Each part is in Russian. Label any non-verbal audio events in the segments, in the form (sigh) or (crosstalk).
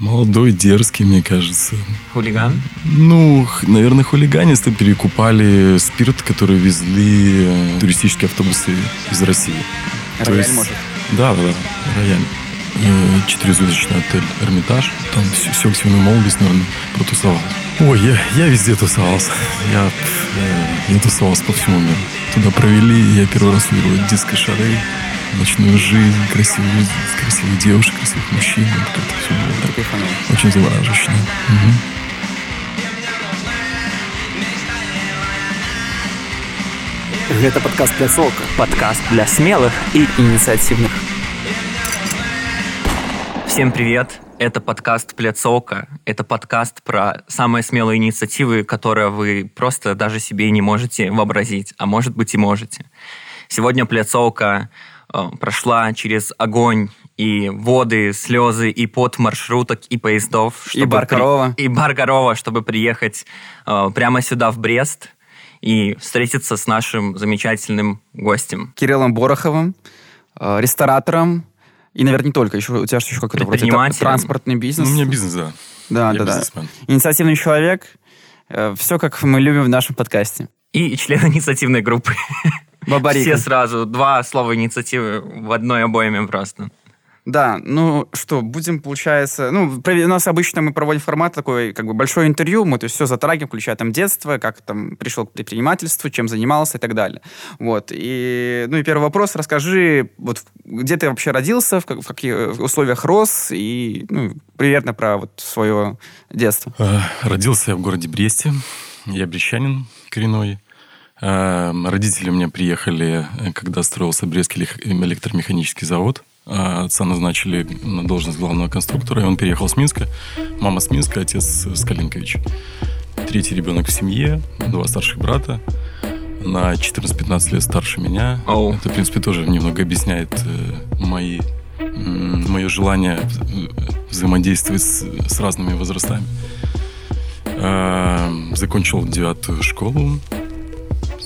Молодой, дерзкий, мне кажется. Хулиган? Ну, наверное, хулиганисты перекупали спирт, который везли э, туристические автобусы из России. То Рояль, есть- может? Да, да, да, рояль. Э, Четырехзвездочный отель «Эрмитаж». Там всю, всю активную молодость, наверное, протусовал. Ой, я, я везде тусовался. Я, э, я тусовался по всему миру. Туда провели, я первый раз увидел диско-шары, ночную жизнь, красивые, красивых девушек, красивых мужчин. Вот как-то все было так Кайфанул. очень завораживающе. Мгм. Гэта падкаст пляцоўка. Подкаст для смелых. І ініцыятыўных. Всем привет! Это подкаст «Пляцовка». Это подкаст про самые смелые инициативы, которые вы просто даже себе и не можете вообразить, а может быть и можете. Сегодня «Пляцовка» э, прошла через огонь и воды, слезы и пот маршруток и поездов. И бар при-. И бар корова, чтобы приехать э, прямо сюда, в Брест, и встретиться с нашим замечательным гостем. Кириллом Бороховым, э, ресторатором. И, наверное, не только. Еще, у тебя же еще какой-то вроде транспортный бизнес. Ну, у меня бизнес, да. Да, Я да, да. Инициативный человек. Все, как мы любим в нашем подкасте. И член инициативной группы. (laughs) Бабарика. Все сразу. Два слова инициативы в одной обойме просто. Да, ну что, будем, получается... Ну, у нас обычно мы проводим формат такой, как бы, большое интервью, мы то есть все затрагиваем, включая там детство, как там пришел к предпринимательству, чем занимался и так далее. Вот, и, ну и первый вопрос, расскажи, вот где ты вообще родился, в, как- в каких условиях рос, и, ну, примерно про вот свое детство. Э, Родился я в городе Бресте. Я брещанин коренной. Э, Родители у меня приехали, э, когда строился Брестский лих- электромеханический завод. А Отца назначили на должность главного конструктора, и он переехал с Минска. Мама с Минска, отец с Калинковича. Третий ребенок в семье, два старших брата. На 14-15 лет старше меня. Оу. Это, в принципе, тоже немного объясняет э, мои, м, мое желание вза- взаимодействовать с, с разными возрастами. Э, Закончил девятую школу,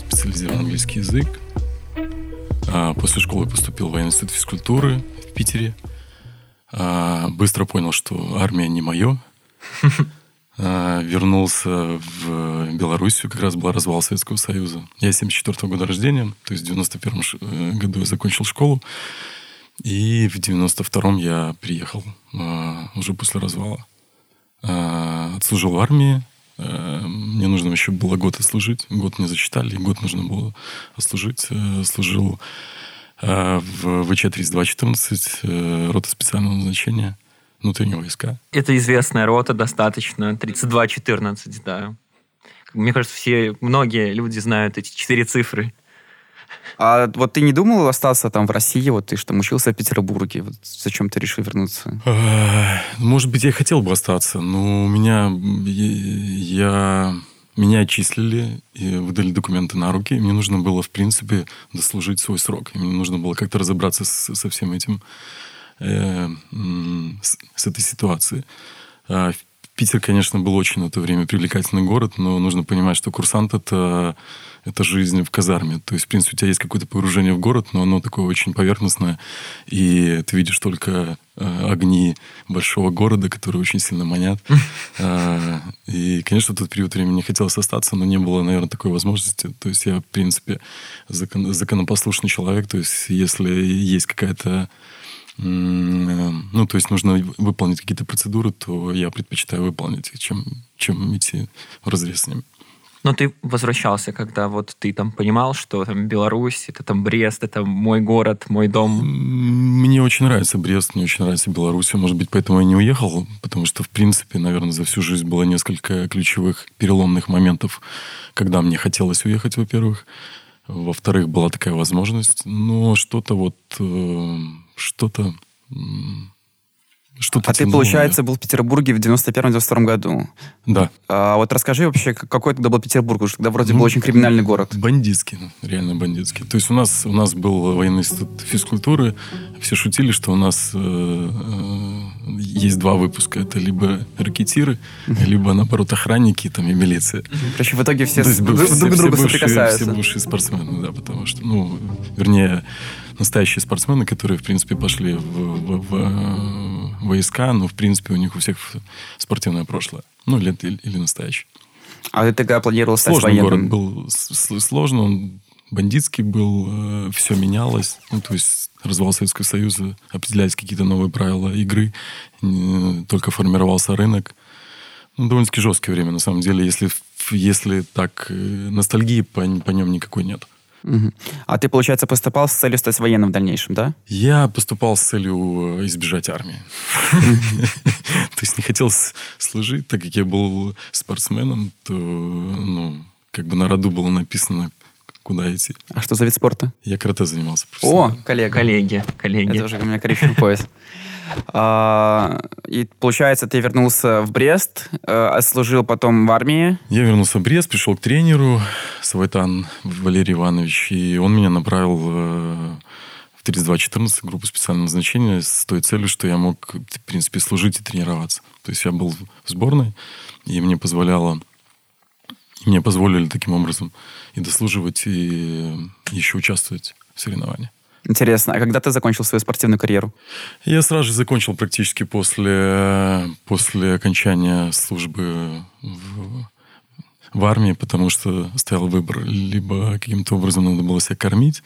специализированный английский язык. А, После школы поступил в военный институт физкультуры в Питере. А, Быстро понял, что армия не мое. (laughs) А, Вернулся в Белоруссию, как раз был развал Советского Союза. Я 74 года рождения, то есть в 91 ш- э, году я закончил школу. И в 92-м я приехал а, уже после развала. А, Отслужил в армии. А, Мне нужно еще было год отслужить. Год не зачитали, год нужно было отслужить. Э, Служил а, в ВЧ-3214, э, рота специального назначения, внутреннего войска. Это известная рота достаточно. 32-14, да. Мне кажется, все, многие люди знают эти четыре цифры. А вот ты не думал остаться там в России, вот ты что, учился в Петербурге, вот зачем ты решил вернуться? Может быть, я хотел бы остаться, но у меня... Я... Меня отчислили и выдали документы на руки. Мне нужно было, в принципе, дослужить свой срок. Мне нужно было как-то разобраться с- со всем этим, э, с, с этой ситуацией. А, Питер, конечно, был очень на то время привлекательный город, но нужно понимать, что курсант это, это жизнь в казарме. То есть, в принципе, у тебя есть какое-то погружение в город, но оно такое очень поверхностное, и ты видишь только э, огни большого города, которые очень сильно манят. А, (laughs) И, конечно, в тот период времени хотелось остаться, но не было, наверное, такой возможности. То есть я, в принципе, закон- законопослушный человек. То есть если есть какая-то э, ну, то есть нужно выполнить какие-то процедуры, то я предпочитаю выполнить их, чем, чем идти в разрез с ними. Но ты возвращался, когда вот ты там понимал, что там Беларусь, это там Брест, это мой город, мой дом. Мне очень нравится Брест, мне очень нравится Беларусь. Может быть, поэтому я не уехал, потому что, в принципе, наверное, за всю жизнь было несколько ключевых переломных моментов, когда мне хотелось уехать, во-первых. Во-вторых, была такая возможность. Но что-то вот... что-то... Что-то А ты, получается, был в Петербурге в 91-92 году. Да. А вот расскажи вообще, какой тогда был Петербург, потому что тогда вроде Ну, был очень криминальный город. Бандитский, реально бандитский. То есть у нас, у нас был военный институт физкультуры. Все шутили, что у нас э, э, есть два выпуска. Это либо ракетиры, либо, наоборот, охранники там, и милиция. Короче, в итоге все То есть друг друг все другу бывшие- соприкасаются. Все бывшие спортсмены, да, потому что, ну, вернее, настоящие спортсмены, которые, в принципе, пошли в, в- в, войска, но, в принципе, у них у всех спортивное прошлое. Ну, или, или, или настоящее. А ты тогда планировал стать Сложный военным? город был, сложно, он бандитский был, все менялось. Ну, то есть развал Советского Союза, определялись какие-то новые правила игры, только формировался рынок. Ну, довольно-таки жесткое время, на самом деле, если, если так, э, ностальгии по, по нем никакой нет. А ты, получается, поступал с целью стать военным в дальнейшем, да? Я поступал с целью э, избежать армии. (laughs) То есть не хотел служить, так как я был спортсменом, то ну, как бы на роду было написано, куда идти. А что за вид спорта? Я карате занимался О, коллега. Коллеги, коллеги. Это уже у меня коричневый пояс. А, И, получается, ты вернулся в Брест, э, служил потом в армии. Я вернулся в Брест, пришел к тренеру Савайтан Валерий Иванович, и он меня направил э, в 3214 группу специального назначения с той целью, что я мог, в принципе, служить и тренироваться. То есть я был в сборной, и мне позволяло мне позволили таким образом и дослуживать, и еще участвовать в соревнованиях. Интересно, а когда ты закончил свою спортивную карьеру? Я сразу же закончил практически после, после окончания службы в, в армии, потому что стоял выбор. Либо каким-то образом надо было себя кормить,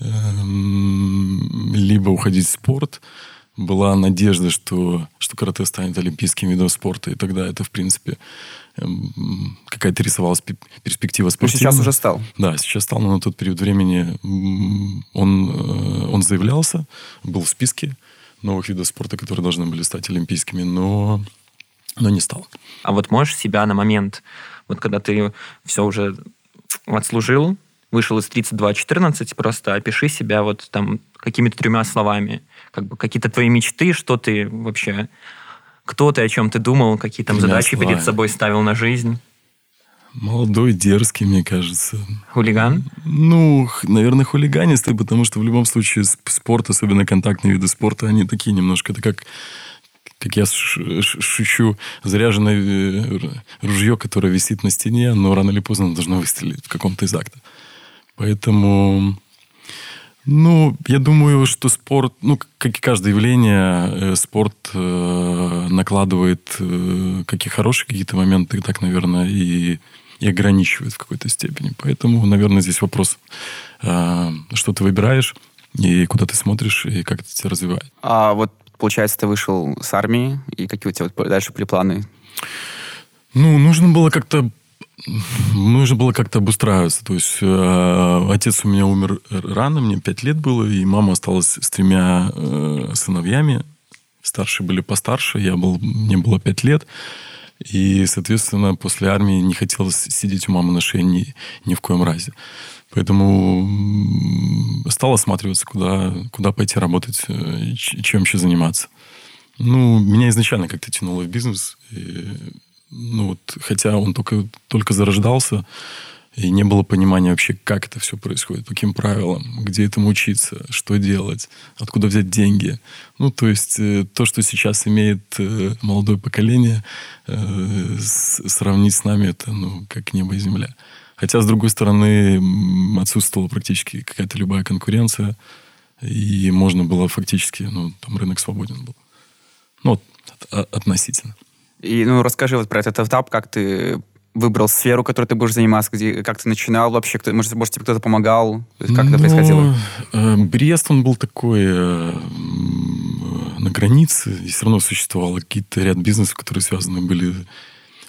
эм, либо уходить в спорт. Была надежда, что, что карате станет олимпийским видом спорта, и тогда это, в принципе, эм, какая-то рисовалась пе- перспектива Ну, спортивная. сейчас уже стал. Да, сейчас стал, но на тот период времени он, э, он заявлялся, был в списке новых видов спорта, которые должны были стать олимпийскими, но, но не стал. А вот можешь себя на момент, вот когда ты все уже отслужил, вышел из 32-14, просто опиши себя вот там какими-то тремя словами. Как бы какие-то твои мечты, что ты вообще... Кто ты, о чем ты думал, какие там Тремя задачи перед словами. собой ставил на жизнь? Молодой, дерзкий, мне кажется. Хулиган? Ну, наверное, хулиганистый, потому что в любом случае сп- спорт, особенно контактные виды спорта, они такие немножко, это как, как я шучу, заряженное э, ружье, которое висит на стене, но рано или поздно должно выстрелить в каком-то из актов. Поэтому, ну, я думаю, что спорт, ну, как и каждое явление, э, спорт э, накладывает э, какие хорошие какие-то моменты, так, наверное, и, и ограничивает в какой-то степени. Поэтому, наверное, здесь вопрос, э, что ты выбираешь, и куда ты смотришь, и как это тебя развивает. А вот, получается, ты вышел с армии, и какие у тебя вот дальше были планы? Ну, нужно было как-то нужно было как-то обустраиваться. То есть э, отец у меня умер рано, мне пять лет было, и мама осталась с тремя э, сыновьями. Старшие были постарше, я был, мне было пять лет. И, соответственно, после армии не хотелось сидеть у мамы на шее ни, ни в коем разе. Поэтому стал осматриваться, куда, куда пойти работать, э, чем еще заниматься. Ну, меня изначально как-то тянуло в бизнес. И, ну, вот, хотя он только, только зарождался, и не было понимания вообще, как это все происходит, по каким правилам, где этому учиться, что делать, откуда взять деньги. Ну, то есть э, то, что сейчас имеет э, молодое поколение, э, сравнить с нами, это ну, как небо и земля. Хотя, с другой стороны, отсутствовала практически какая-то любая конкуренция, и можно было фактически, ну, там рынок свободен был. Ну, от- относительно. И, ну, расскажи вот про этот этап, как ты выбрал сферу, которой ты будешь заниматься, где, как ты начинал вообще, кто, может, может, тебе кто-то помогал, как это Ну, происходило? э, Брест, он был такой э, на границе, и все равно существовало какие-то ряд бизнесов, которые связаны были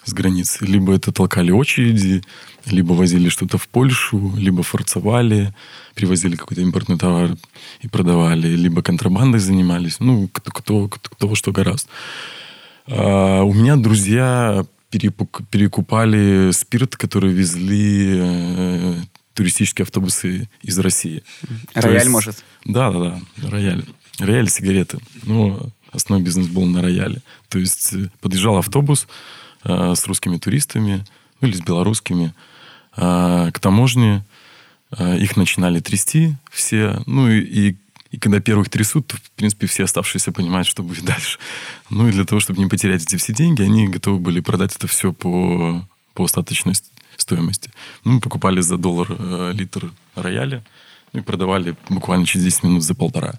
с границей. Либо это толкали очереди, либо возили что-то в Польшу, либо форцевали, привозили какой-то импортный товар и продавали, либо контрабандой занимались. Ну, кто, кто, кто, кто что гораздо. А, у меня друзья перекупали спирт, который везли э, туристические автобусы из России. Рояль, есть- может? Да, да, да, рояль. Рояль, сигареты. Ну, основной бизнес был на рояле. То есть э, подъезжал автобус э, с русскими туристами, ну или с белорусскими, э, к таможне. Э, их начинали трясти все. Ну и, и, и когда первых трясут, то, в принципе, все оставшиеся понимают, что будет дальше. Ну и для того, чтобы не потерять эти все деньги, они готовы были продать это все по, по остаточной ст- стоимости. Ну, мы покупали за доллар э, литр рояля, и продавали буквально через 10 минут за полтора.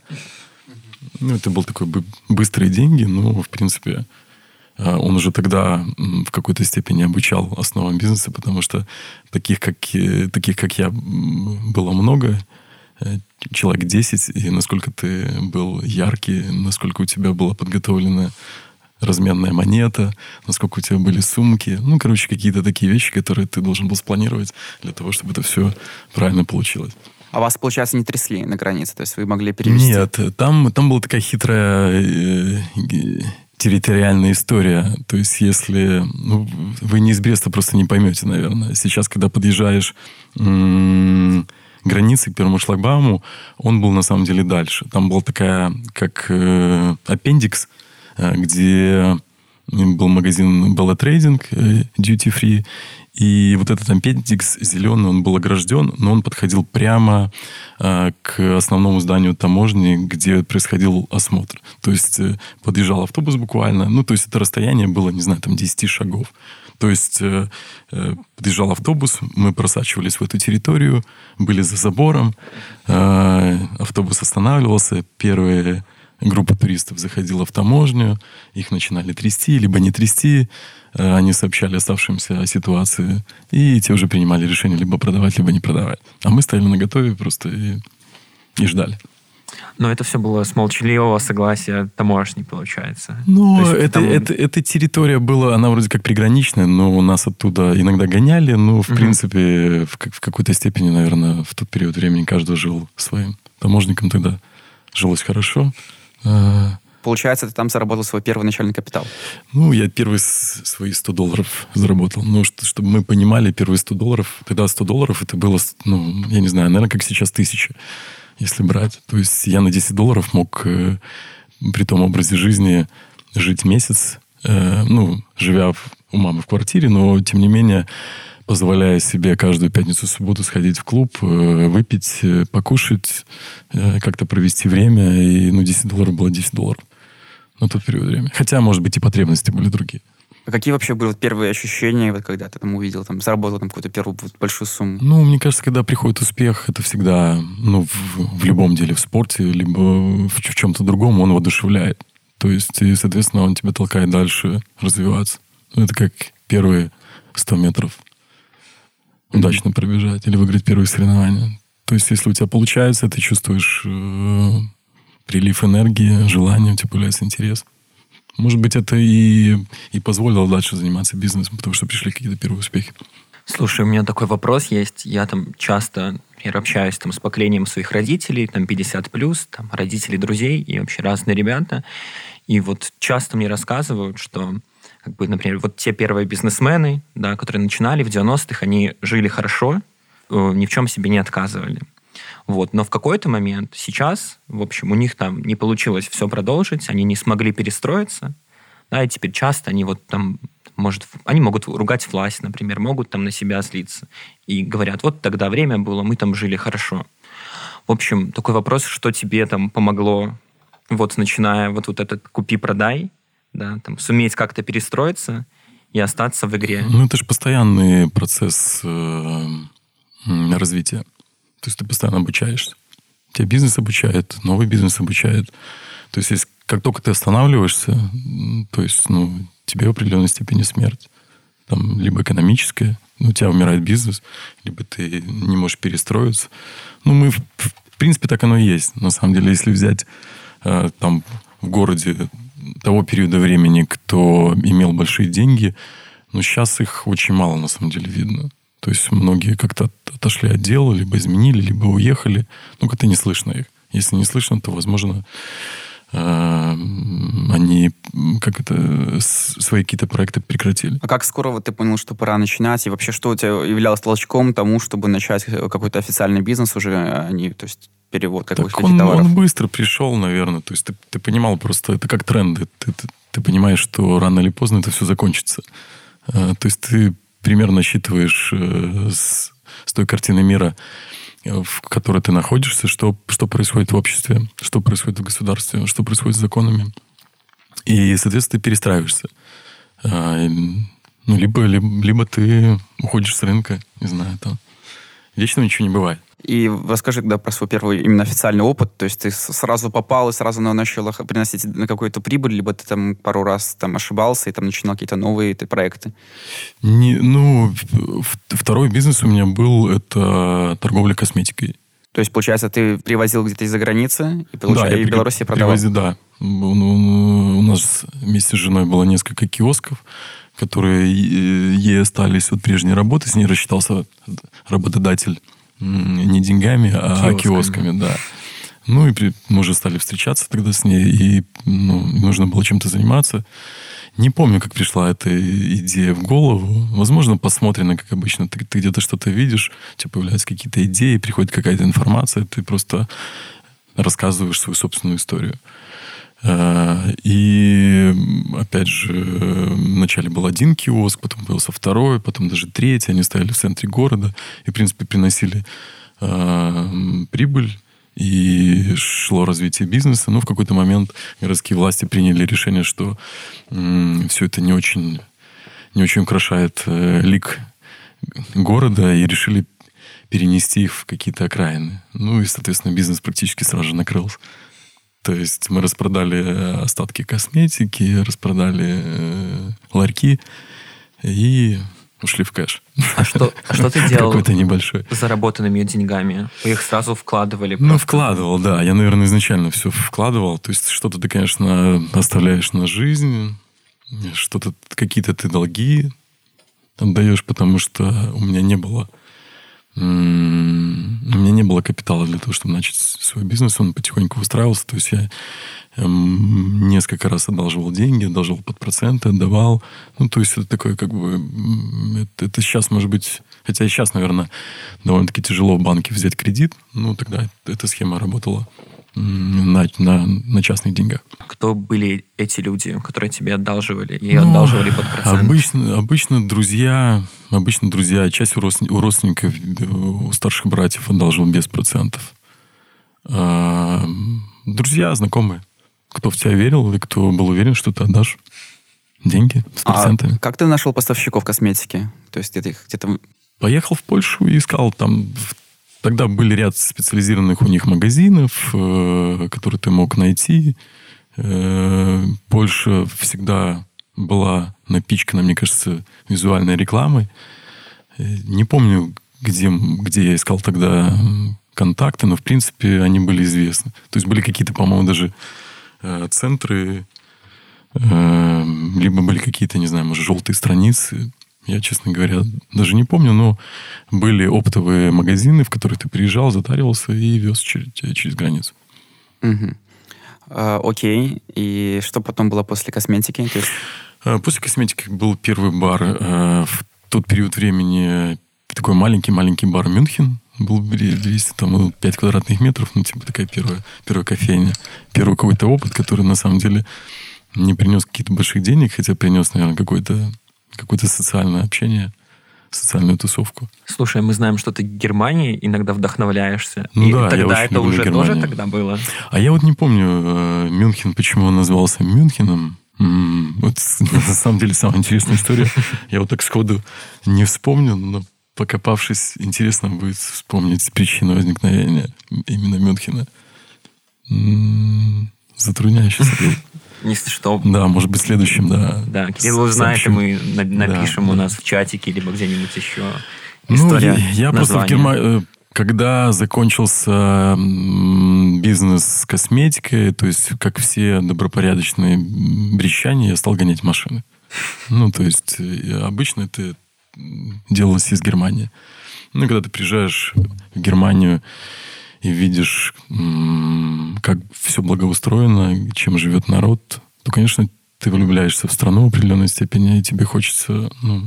Ну, это был такой быстрые деньги, но, в принципе, а, он уже тогда в какой-то степени обучал основам бизнеса, потому что таких, как, таких, как я, было много, э, человек 10, и насколько ты был яркий, насколько у тебя была подготовлена разменная монета, насколько у тебя были сумки. Ну, короче, какие-то такие вещи, которые ты должен был спланировать для того, чтобы это все правильно получилось. А вас, получается, не трясли на границе? То есть вы могли перевести? Нет, там, там была такая хитрая э, территориальная история. То есть, если... Ну, вы не из Бреста просто не поймете, наверное. Сейчас, когда подъезжаешь м- границы к первому шлагбауму, он был на самом деле дальше. Там была такая, как э, аппендикс, э, где был магазин Bella Trading, э, Duty Free, и вот этот аппендикс зеленый, он был огражден, но он подходил прямо э, к основному зданию таможни, где происходил осмотр. То есть э, подъезжал автобус буквально, ну, то есть это расстояние было, не знаю, там 10 шагов. То есть э, э, подъезжал автобус, мы просачивались в эту территорию, были за забором, э, автобус останавливался, первые группа туристов заходила в таможню, их начинали трясти, либо не трясти, э, они сообщали оставшимся о ситуации, и те уже принимали решение либо продавать, либо не продавать. А мы стояли на готове просто и, и ждали. Но это все было с молчаливого согласия таможни, получается. Ну, это, там... это, эта территория была, она вроде как приграничная, но у нас оттуда иногда гоняли. Ну, в угу. принципе, в, в какой-то степени, наверное, в тот период времени каждый жил своим таможником тогда. Жилось хорошо. Получается, ты там заработал свой первый начальный капитал? Ну, я первые свои 100 долларов заработал. Ну, что, чтобы мы понимали, первые 100 долларов, тогда 100 долларов это было, ну, я не знаю, наверное, как сейчас тысяча, если брать. То есть я на 10 долларов мог э, при том образе жизни жить месяц, э, ну, живя у мамы в квартире, но, тем не менее, позволяя себе каждую пятницу, субботу сходить в клуб, э, выпить, э, покушать, э, как-то провести время. И, ну, 10 долларов было 10 долларов на тот период времени. Хотя, может быть, и потребности были другие. А какие вообще были первые ощущения, вот, когда ты там увидел, там, заработал там какую-то первую большую сумму? Ну, мне кажется, когда приходит успех, это всегда, ну, в, в любом деле, в спорте, либо в, в чем-то другом, он воодушевляет. То есть, и, соответственно, он тебя толкает дальше развиваться. Ну, это как первые 100 метров удачно пробежать или выиграть первые соревнования. То есть, если у тебя получается, ты чувствуешь э, прилив энергии, желание, у тебя появляется интерес. Может быть, это и, и позволило дальше заниматься бизнесом, потому что пришли какие-то первые успехи. Слушай, у меня такой вопрос есть. Я там часто например, общаюсь там, с поколением своих родителей, там 50 плюс, там родителей друзей и вообще разные ребята. И вот часто мне рассказывают, что как бы, например, вот те первые бизнесмены, да, которые начинали в 90-х, они жили хорошо, э, ни в чем себе не отказывали. Вот. Но в какой-то момент сейчас, в общем, у них там не получилось все продолжить, они не смогли перестроиться, да, и теперь часто они вот там, может, они могут ругать власть, например, могут там на себя злиться. И говорят, вот тогда время было, мы там жили хорошо. В общем, такой вопрос, что тебе там помогло, вот начиная вот, вот этот «купи-продай», да, там, суметь как-то перестроиться и остаться в игре. Ну, это же постоянный процесс э, развития. То есть ты постоянно обучаешься. Тебя бизнес обучает, новый бизнес обучает. То есть, если, как только ты останавливаешься, то есть, ну, тебе в определенной степени смерть. Там, либо экономическая, ну, у тебя умирает бизнес, либо ты не можешь перестроиться. Ну, мы, в, в принципе, так оно и есть. На самом деле, если взять э, там в городе того периода времени, кто имел большие деньги, но сейчас их очень мало на самом деле видно. То есть многие как-то отошли от дела, либо изменили, либо уехали. Ну, как-то не слышно их. Если не слышно, то, возможно, э, они как это свои какие-то проекты прекратили. А как скоро вот ты понял, что пора начинать? И вообще, что у тебя являлось толчком тому, чтобы начать какой-то официальный бизнес уже, а не, то есть перевод как так он, товаров? он быстро пришел, наверное. То есть ты, ты понимал просто, это как тренды. Ты, ты, ты понимаешь, что рано или поздно это все закончится. А, то есть ты примерно считываешь э, с, с той картины мира, э, в которой ты находишься, что, что происходит в обществе, что происходит в государстве, что происходит с законами. И, соответственно, ты перестраиваешься. А, ну, либо, либо, либо ты уходишь с рынка, не знаю, там, Вечно ничего не бывает. И расскажи тогда про свой первый именно официальный опыт. То есть ты сразу попал и сразу начал приносить на какую-то прибыль, либо ты там пару раз там ошибался и там начинал какие-то новые ты, проекты? Не, ну, второй бизнес у меня был, это торговля косметикой. То есть, получается, ты привозил где-то из-за границы и, получается, да, и в Беларуси продавал? Привозил, да. У нас вместе с женой было несколько киосков, которые ей остались от прежней работы. С ней рассчитался работодатель не деньгами, а киосками, киосками да. Ну, и при, мы уже стали встречаться тогда с ней, и ну, нужно было чем-то заниматься. Не помню, как пришла эта идея в голову. Возможно, посмотрено, как обычно. Ты, ты где-то что-то видишь, у тебя появляются какие-то идеи, приходит какая-то информация, ты просто рассказываешь свою собственную историю. Э, и, опять же, вначале был один киоск, потом появился второй, потом даже третий. Они стояли в центре города и, в принципе, приносили э, прибыль и шло развитие бизнеса. Но в какой-то момент городские власти приняли решение, что э, все это не очень, не очень украшает э, лик города и решили перенести их в какие-то окраины. Ну и, соответственно, бизнес практически сразу же накрылся. То есть мы распродали э, остатки косметики, распродали э, ларьки и ушли в кэш. А что, а что ты (laughs) делал Какой-то небольшой. заработанными деньгами? Вы их сразу вкладывали? Ну, просто? Ну, вкладывал, да. Я, наверное, изначально все вкладывал. То есть что-то ты, конечно, оставляешь на жизнь, что-то, какие-то ты долги отдаешь, потому что у меня не было у меня не было капитала для того, чтобы начать свой бизнес. Он потихоньку выстраивался. То есть я эм, несколько раз одалживал деньги, одалживал под проценты, отдавал. Ну, то есть это такое как бы... Это, это сейчас, может быть... Хотя сейчас, наверное, довольно-таки тяжело в банке взять кредит. Ну, тогда эта схема работала на, на, на частных деньгах. Кто были эти люди, которые тебе одалживали и ну, одалживали под процент? Обычно, обычно друзья, обычно друзья, часть у родственников, у старших братьев одалживал без процентов. А, друзья, знакомые, кто в тебя верил и кто был уверен, что ты отдашь деньги с а процентами. А как ты нашел поставщиков косметики? То есть где-то где-то... Поехал в Польшу и искал там Тогда были ряд специализированных у них магазинов, э, которые ты мог найти. Э, Польша всегда была напичкана, мне кажется, визуальной рекламой. Э, не помню, где, где я искал тогда контакты, но, в принципе, они были известны. То есть были какие-то, по-моему, даже центры, либо были какие-то, не знаю, может, желтые страницы я, честно говоря, даже не помню, но были оптовые магазины, в которых ты приезжал, затаривался и вез через, через границу. Угу. А, окей. И что потом было после косметики? есть... А, после косметики был первый бар. А, в тот период времени такой маленький-маленький бар Мюнхен. Был 200, там, 5 квадратных метров. Ну, типа такая первая, первая кофейня. Первый какой-то опыт, который на самом деле не принес каких-то больших денег, хотя принес, наверное, какой-то какое-то социальное общение, социальную тусовку. Слушай, мы знаем, что ты Германии иногда вдохновляешься. Ну и да, тогда я это уже Германию. тоже тогда было? А я вот не помню, э, Мюнхен, почему он назывался Мюнхеном. Вот (laughs) на самом деле самая интересная история. Я вот так сходу не вспомнил, но покопавшись, интересно будет вспомнить причину возникновения именно Мюнхена. Затрудняющийся если что. Да, может быть, следующим, да. Да, Кирилл узнает, и мы напишем да, у нас в чатике, либо где-нибудь еще история Ну, я, я просто в Германии... Э, когда закончился бизнес с косметикой, то есть, как все добропорядочные брещане, я стал гонять машины. Ну, то есть, э, обычно это делалось из Германии. Ну, когда ты приезжаешь в Германию, и видишь, как все благоустроено, чем живет народ, то, конечно, ты влюбляешься в страну в определенной степени, и тебе хочется, ну,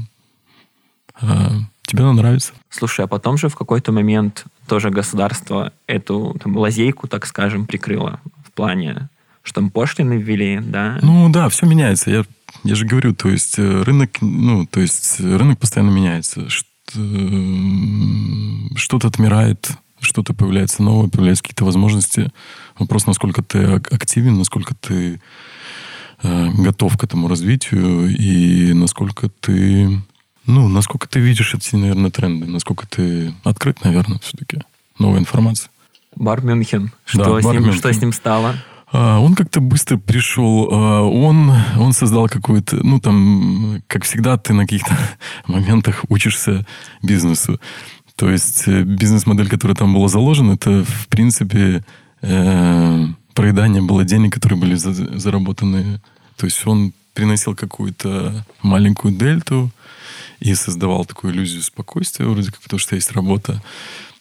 а, тебе она нравится. Слушай, а потом же в какой-то момент тоже государство эту там, лазейку, так скажем, прикрыло в плане, что там пошлины ввели, да? Ну да, все меняется. Я, я же говорю, то есть э, рынок, ну, то есть рынок постоянно меняется. Что-то отмирает, что-то появляется новое, появляются какие-то возможности. Вопрос, насколько ты активен, насколько ты э, готов к этому развитию и насколько ты Ну, насколько ты видишь эти, наверное, тренды, насколько ты открыт, наверное, все-таки новая информация. Бар Мюнхен. Что, Да, с, бар ним, Мюнхен. что с ним стало? А, Он как-то быстро пришел, а, он, он создал какую-то, ну там, как всегда, ты на каких-то (laughs) моментах учишься бизнесу. То есть э, бизнес-модель, которая там была заложена, это, в принципе, э, проедание было денег, которые были за- заработаны. То есть он приносил какую-то маленькую дельту и создавал такую иллюзию спокойствия, вроде как, потому что есть работа.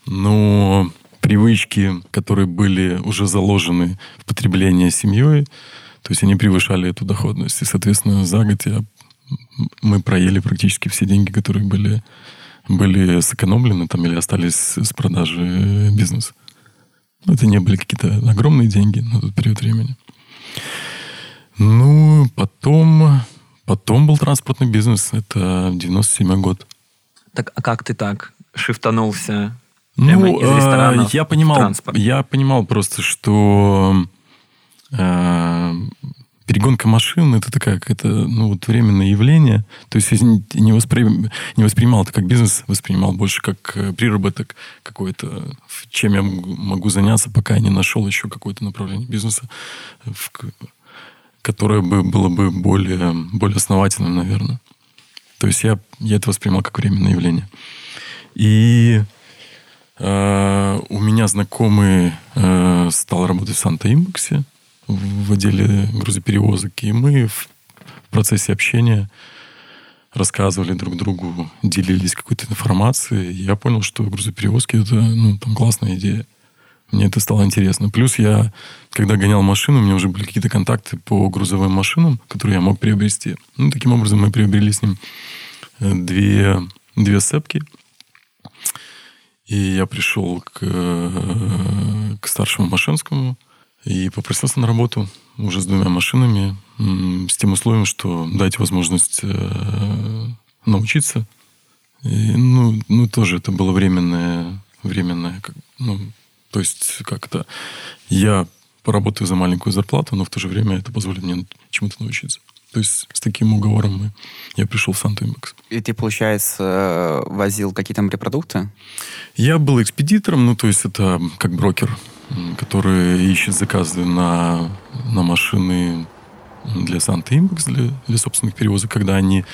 Но привычки, которые были уже заложены в потребление семьей, то есть они превышали эту доходность. И, соответственно, за год я, мы проели практически все деньги, которые были, были сэкономлены там, или остались с продажи бизнеса. Это не были какие-то огромные деньги на тот период времени. Ну, потом, потом был транспортный бизнес. Это 97 год. Так, а как ты так шифтанулся Ну, из э, я понимал, я понимал просто, что э, перегонка машин это такая какая-то ну вот временное явление. То есть я не, воспри- не воспринимал это как бизнес, воспринимал больше как э, приработок какой-то, чем я могу, заняться, пока я не нашел еще какое-то направление бизнеса, в которое бы было бы более более основательным, наверное. То есть я я это воспринимал как временное явление. И э, у меня знакомый э, стал работать в Санта-Имбоксе в отделе грузоперевозок. И мы в процессе общения рассказывали друг другу, делились какой-то информацией. Я понял, что грузоперевозки это ну, там классная идея. Мне это стало интересно. Плюс я, когда гонял машину, у меня уже были какие-то контакты по грузовым машинам, которые я мог приобрести. Ну, таким образом, мы приобрели с ним э, две, две сцепки. И я пришел к, э, к старшему Машинскому и попросился на работу уже с двумя машинами, с тем условием, что дайте возможность э, научиться. И, ну, ну, тоже это было временное, временное, ну, то есть как-то я поработаю за маленькую зарплату, но в то же время это позволит мне чему-то научиться. То есть с таким уговором мы, я пришел в Санта-Имбекс. И ты, получается, возил какие-то морепродукты? Я был экспедитором, ну, то есть это как брокер, м, который ищет заказы на, на машины для Санта Имбекс, для, для собственных перевозок, когда они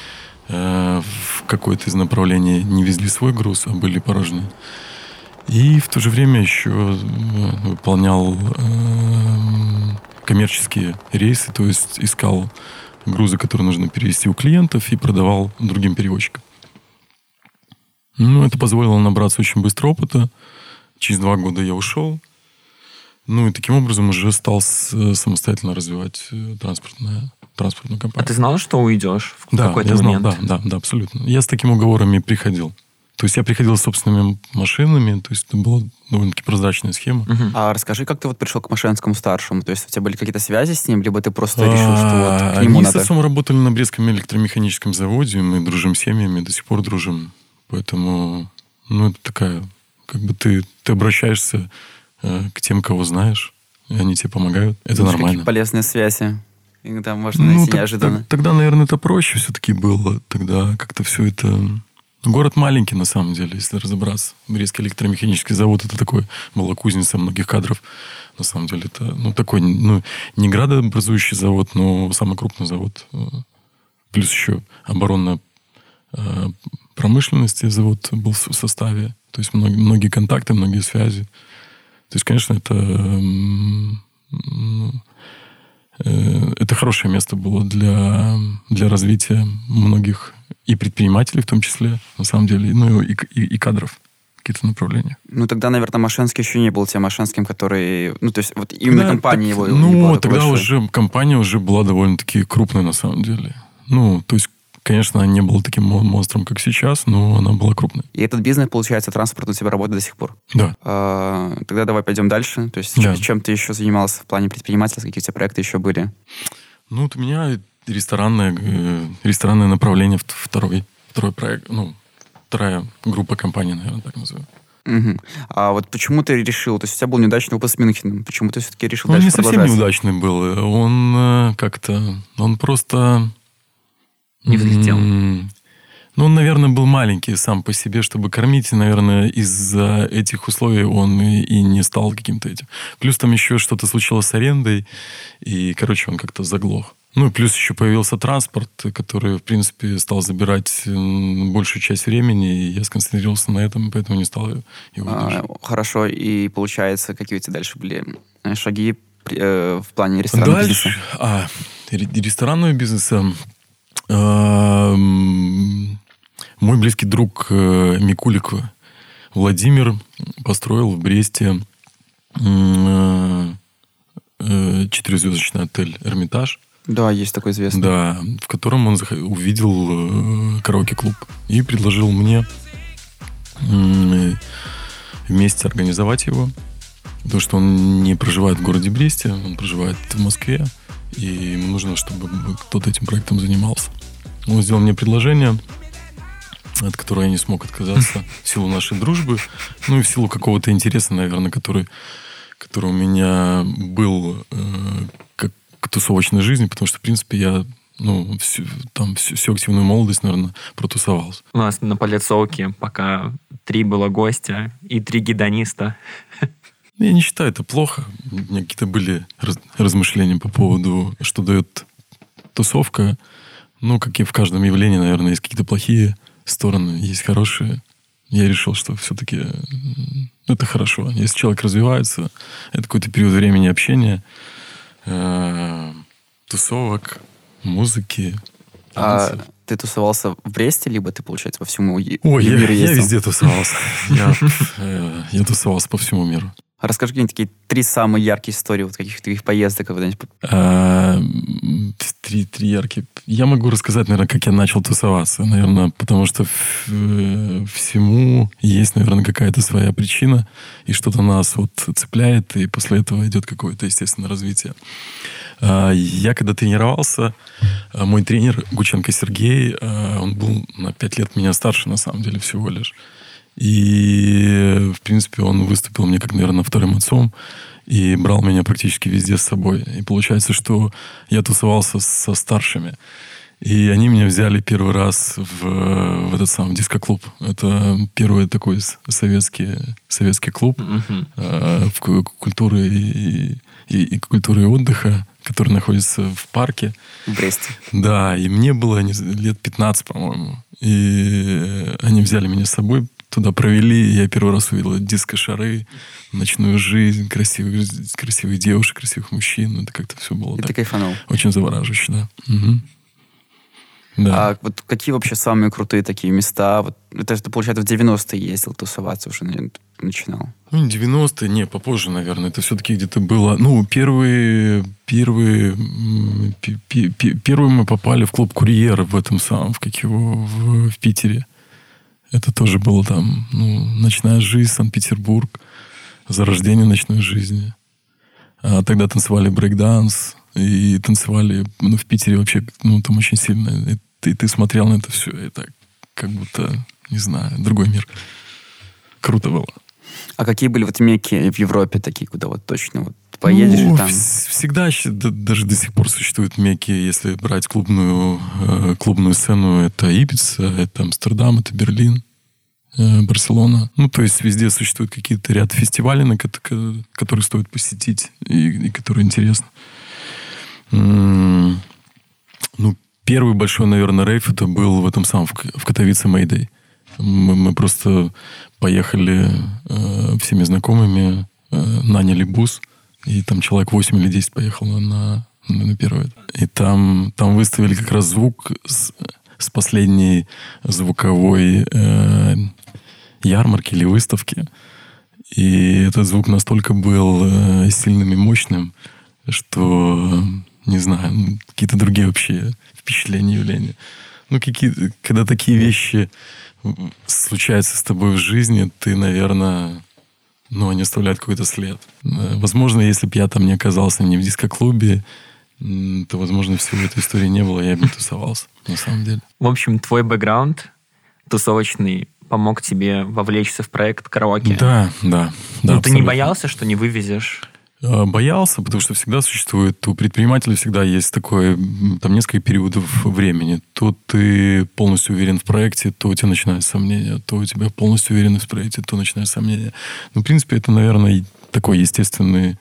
э, в какое-то из направлений не везли свой груз, а были порожнее. И в то же время еще э, выполнял э, коммерческие рейсы, то есть искал грузы, которые нужно перевести у клиентов, и продавал другим перевозчикам. Ну, это позволило набраться очень быстро опыта. Через два года я ушел. Ну, и таким образом уже стал с- самостоятельно развивать э, транспортное, транспортную А компанию. ты знал, что уйдешь в да, какой-то я знал, момент? да, да, да, абсолютно. Я с таким уговором и приходил. То есть я приходил с собственными машинами, то есть это была довольно-таки прозрачная схема. Мгм. А расскажи, как ты вот пришел к Машинскому старшему? То есть у тебя были какие-то связи с ним, либо ты просто решил, что вот А, к нему Они с надо? отцом работали на Брестском электромеханическом заводе, мы дружим с семьями, до сих пор дружим. Поэтому, ну, это такая, как бы ты, ты обращаешься э, к тем, кого знаешь, и они тебе помогают. Это какие нормально. полезные связи. Иногда можно Ну, найти так- неожиданно. так- тогда, наверное, это проще все-таки было. Тогда как-то все это... Город маленький, на самом деле, если разобраться. Брестский электромеханический завод, это такой была кузница многих кадров. На самом деле, это ну, такой, ну, не градообразующий завод, но самый крупный завод. Э, Плюс еще оборонная э, промышленности завод был в составе. То есть многие, многие контакты, многие связи. То есть, конечно, это ну, э, это хорошее место было для, для развития многих и предпринимателей в том числе, на самом деле, ну и, и, и кадров какие-то направления. Ну, тогда, наверное, Машинский еще не был тем Машинским, который... Ну, то есть вот именно Да, компания так- его... не Ну, тогда большой. уже компания уже была довольно-таки крупная на самом деле. Ну, то есть, конечно, она не была таким мо- монстром, как сейчас, но она была крупной. И этот бизнес, получается, транспорт у тебя работает до сих пор. Да. А, тогда давай пойдем дальше. То есть Да. чем, ты еще занимался в плане предпринимательства, какие у тебя проекты еще были? Ну, вот у меня ресторанное, э, ресторанное направление, второй, второй проект, ну, вторая группа компаний, наверное, так назовем. Мгм. А вот почему ты решил, то есть у тебя был неудачный опыт с Мюнхеном, почему ты все-таки решил Он дальше не совсем неудачный был. Он э, как-то... Он просто... Не взлетел. м, Ну, он, наверное, был маленький сам по себе, чтобы кормить. И, наверное, из-за этих условий он и, и не стал каким-то этим. Плюс там еще что-то случилось с арендой. И, короче, он как-то заглох. Ну и плюс еще появился транспорт, который, в принципе, стал забирать большую часть времени, и я сконцентрировался на этом, поэтому не стал его а, Хорошо, и получается, какие у тебя дальше были э, шаги э, в плане ресторанного дальше, бизнеса? А, ресторанного бизнеса. Э, мой близкий друг э, Микулик Владимир построил в Бресте э, э, четырехзвездочный отель «Эрмитаж». Да, есть такой известный. Да, в котором он увидел караоке-клуб и предложил мне вместе организовать его. Потому что он не проживает в городе Бресте, он проживает в Москве, и ему нужно, чтобы кто-то этим проектом занимался. Он сделал мне предложение, от которого я не смог отказаться (laughs) в силу нашей дружбы, ну и в силу какого-то интереса, наверное, который, который у меня был э, как к тусовочной жизни, потому что, в принципе, я ну, всю, там всю, всю активную молодость, наверное, протусовался. У нас на Полицовке пока три было гостя и три гедониста. Я не считаю это плохо. У меня какие-то были раз, размышления по поводу, что дает тусовка. Ну, как и в каждом явлении, наверное, есть какие-то плохие стороны, есть хорошие. Я решил, что все-таки это хорошо. Если человек развивается, это какой-то период времени общения, э, тусовок, музыки. А ты тусовался в Бресте, либо ты, получается, по всему Ой, я, я везде тусовался. (laughs) Э, я тусовался по всему миру. Расскажи какие-нибудь такие три самые яркие истории вот каких-то твоих поездок когда-нибудь. А, три, три яркие. Я могу рассказать, наверное, как я начал тусоваться. Наверное, потому что э, всему есть, наверное, какая-то своя причина, и что-то нас вот цепляет, и после этого идет какое-то, естественно, развитие. А, я когда тренировался, а, мой тренер Гученко Сергей, он был на пять лет меня старше, на самом деле, всего лишь. И, в принципе, он выступил мне как, наверное, вторым отцом и брал меня практически везде с собой. И получается, что я тусовался со старшими. И они меня взяли первый раз в, в этот самый диско-клуб. Это первый такой советский, советский клуб mm-hmm. э, в культуры и, и, и культуры отдыха, который находится в парке. В Бресте. Да, и мне было лет 15, по-моему. И они взяли меня с собой, туда провели. Я первый раз увидел диско-шары, ночную жизнь, красивых, красивых девушек, красивых мужчин. Это как-то все было И так, ты кайфанул. Очень завораживающе, да. Угу. Да. А вот какие вообще самые крутые такие места? Вот, это ты, получается, в 90-е ездил тусоваться уже, начинал? Ну, 90-е, не, попозже, наверное. Это все-таки где-то было... Ну, первые... Первые... Первые мы попали в клуб «Курьер» в этом самом, в, как его, в, в Питере. Это тоже было там, ну, ночная жизнь, Санкт-Петербург, зарождение ночной жизни. А тогда танцевали брейкданс, и танцевали, ну, в Питере вообще, ну, там очень сильно. И ты, ты смотрел на это все, и так, как будто, не знаю, другой мир. Круто было. А какие были вот меки в Европе такие, куда вот точно вот поедешь ну, и там? Всегда, даже до сих пор существуют меки, если брать клубную, э, клубную сцену, это Ибица, это Амстердам, это Берлин, э, Барселона. Ну, то есть везде существуют какие-то ряд фестивалей, на которые стоит посетить и, и которые интересны. Ну, первый большой, наверное, рейв это был в этом самом, в Катовице Мэйдэй. Мы, мы просто поехали э, всеми знакомыми, э, наняли бус, и там человек 8 или 10 поехало на, на, первый. И там, там выставили как раз звук с, с последней звуковой э, ярмарки или выставки. И этот звук настолько был э, сильным и мощным, что, не знаю, какие-то другие вообще впечатления, явления. Ну, какие когда такие вещи случаются с тобой в жизни, ты, наверное, ну, они оставляют какой-то след. Э, возможно, если бы я там не оказался не в диско-клубе, то, возможно, всего этой истории не было, я бы не тусовался, на самом деле. В общем, твой бэкграунд тусовочный помог тебе вовлечься в проект караоке. Да, да. да ну, ты не боялся, что не вывезешь? Э, боялся, потому что всегда существует, у предпринимателя всегда есть такое, там несколько периодов времени. То ты полностью уверен в проекте, то у тебя начинают сомнения, то у тебя полностью уверен в проекте, то начинают сомнения. Ну, в принципе, это, наверное, такой естественный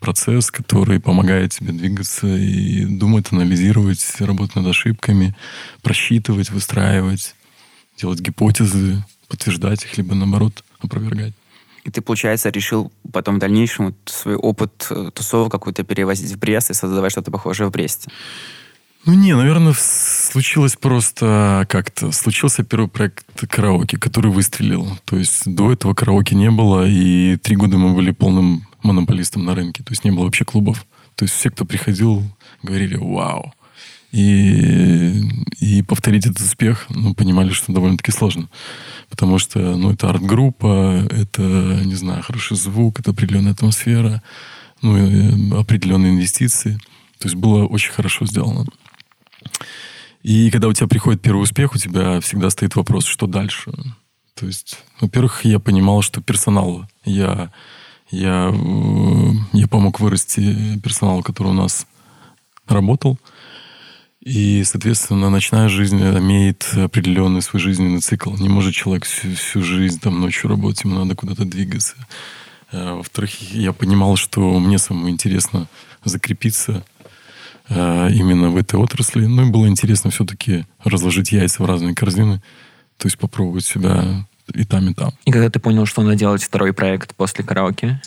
процесс, который помогает тебе двигаться и думать, анализировать, работать над ошибками, просчитывать, выстраивать, делать гипотезы, подтверждать их, либо наоборот опровергать. И ты, получается, решил потом в дальнейшем свой опыт э, тусовок какой-то перевозить в Брест и создавать что-то похожее в Бресте? Ну, не, наверное, случилось просто как-то. Случился первый проект караоке, который выстрелил. То есть до этого караоке не было, и три года мы были полным монополистом на рынке. То есть не было вообще клубов. То есть все, кто приходил, говорили «Вау!» И, и повторить этот успех, ну, понимали, что довольно-таки сложно. Потому что, ну, это арт-группа, это, не знаю, хороший звук, это определенная атмосфера, ну, определенные инвестиции. То есть было очень хорошо сделано. И когда у тебя приходит первый успех, у тебя всегда стоит вопрос, что дальше. То есть, во-первых, я понимал, что персонал, я, я, э, я помог вырасти персоналу, который у нас работал – и, соответственно, ночная жизнь имеет определенный свой жизненный цикл. Не может человек всю, всю жизнь там ночью работать, ему надо куда-то двигаться. А, во-вторых, я понимал, что мне самому интересно закрепиться а, именно в этой отрасли. Ну и было интересно все-таки разложить яйца в разные корзины, то есть попробовать себя и там, и там. И когда ты понял, что надо делать второй проект после караоке?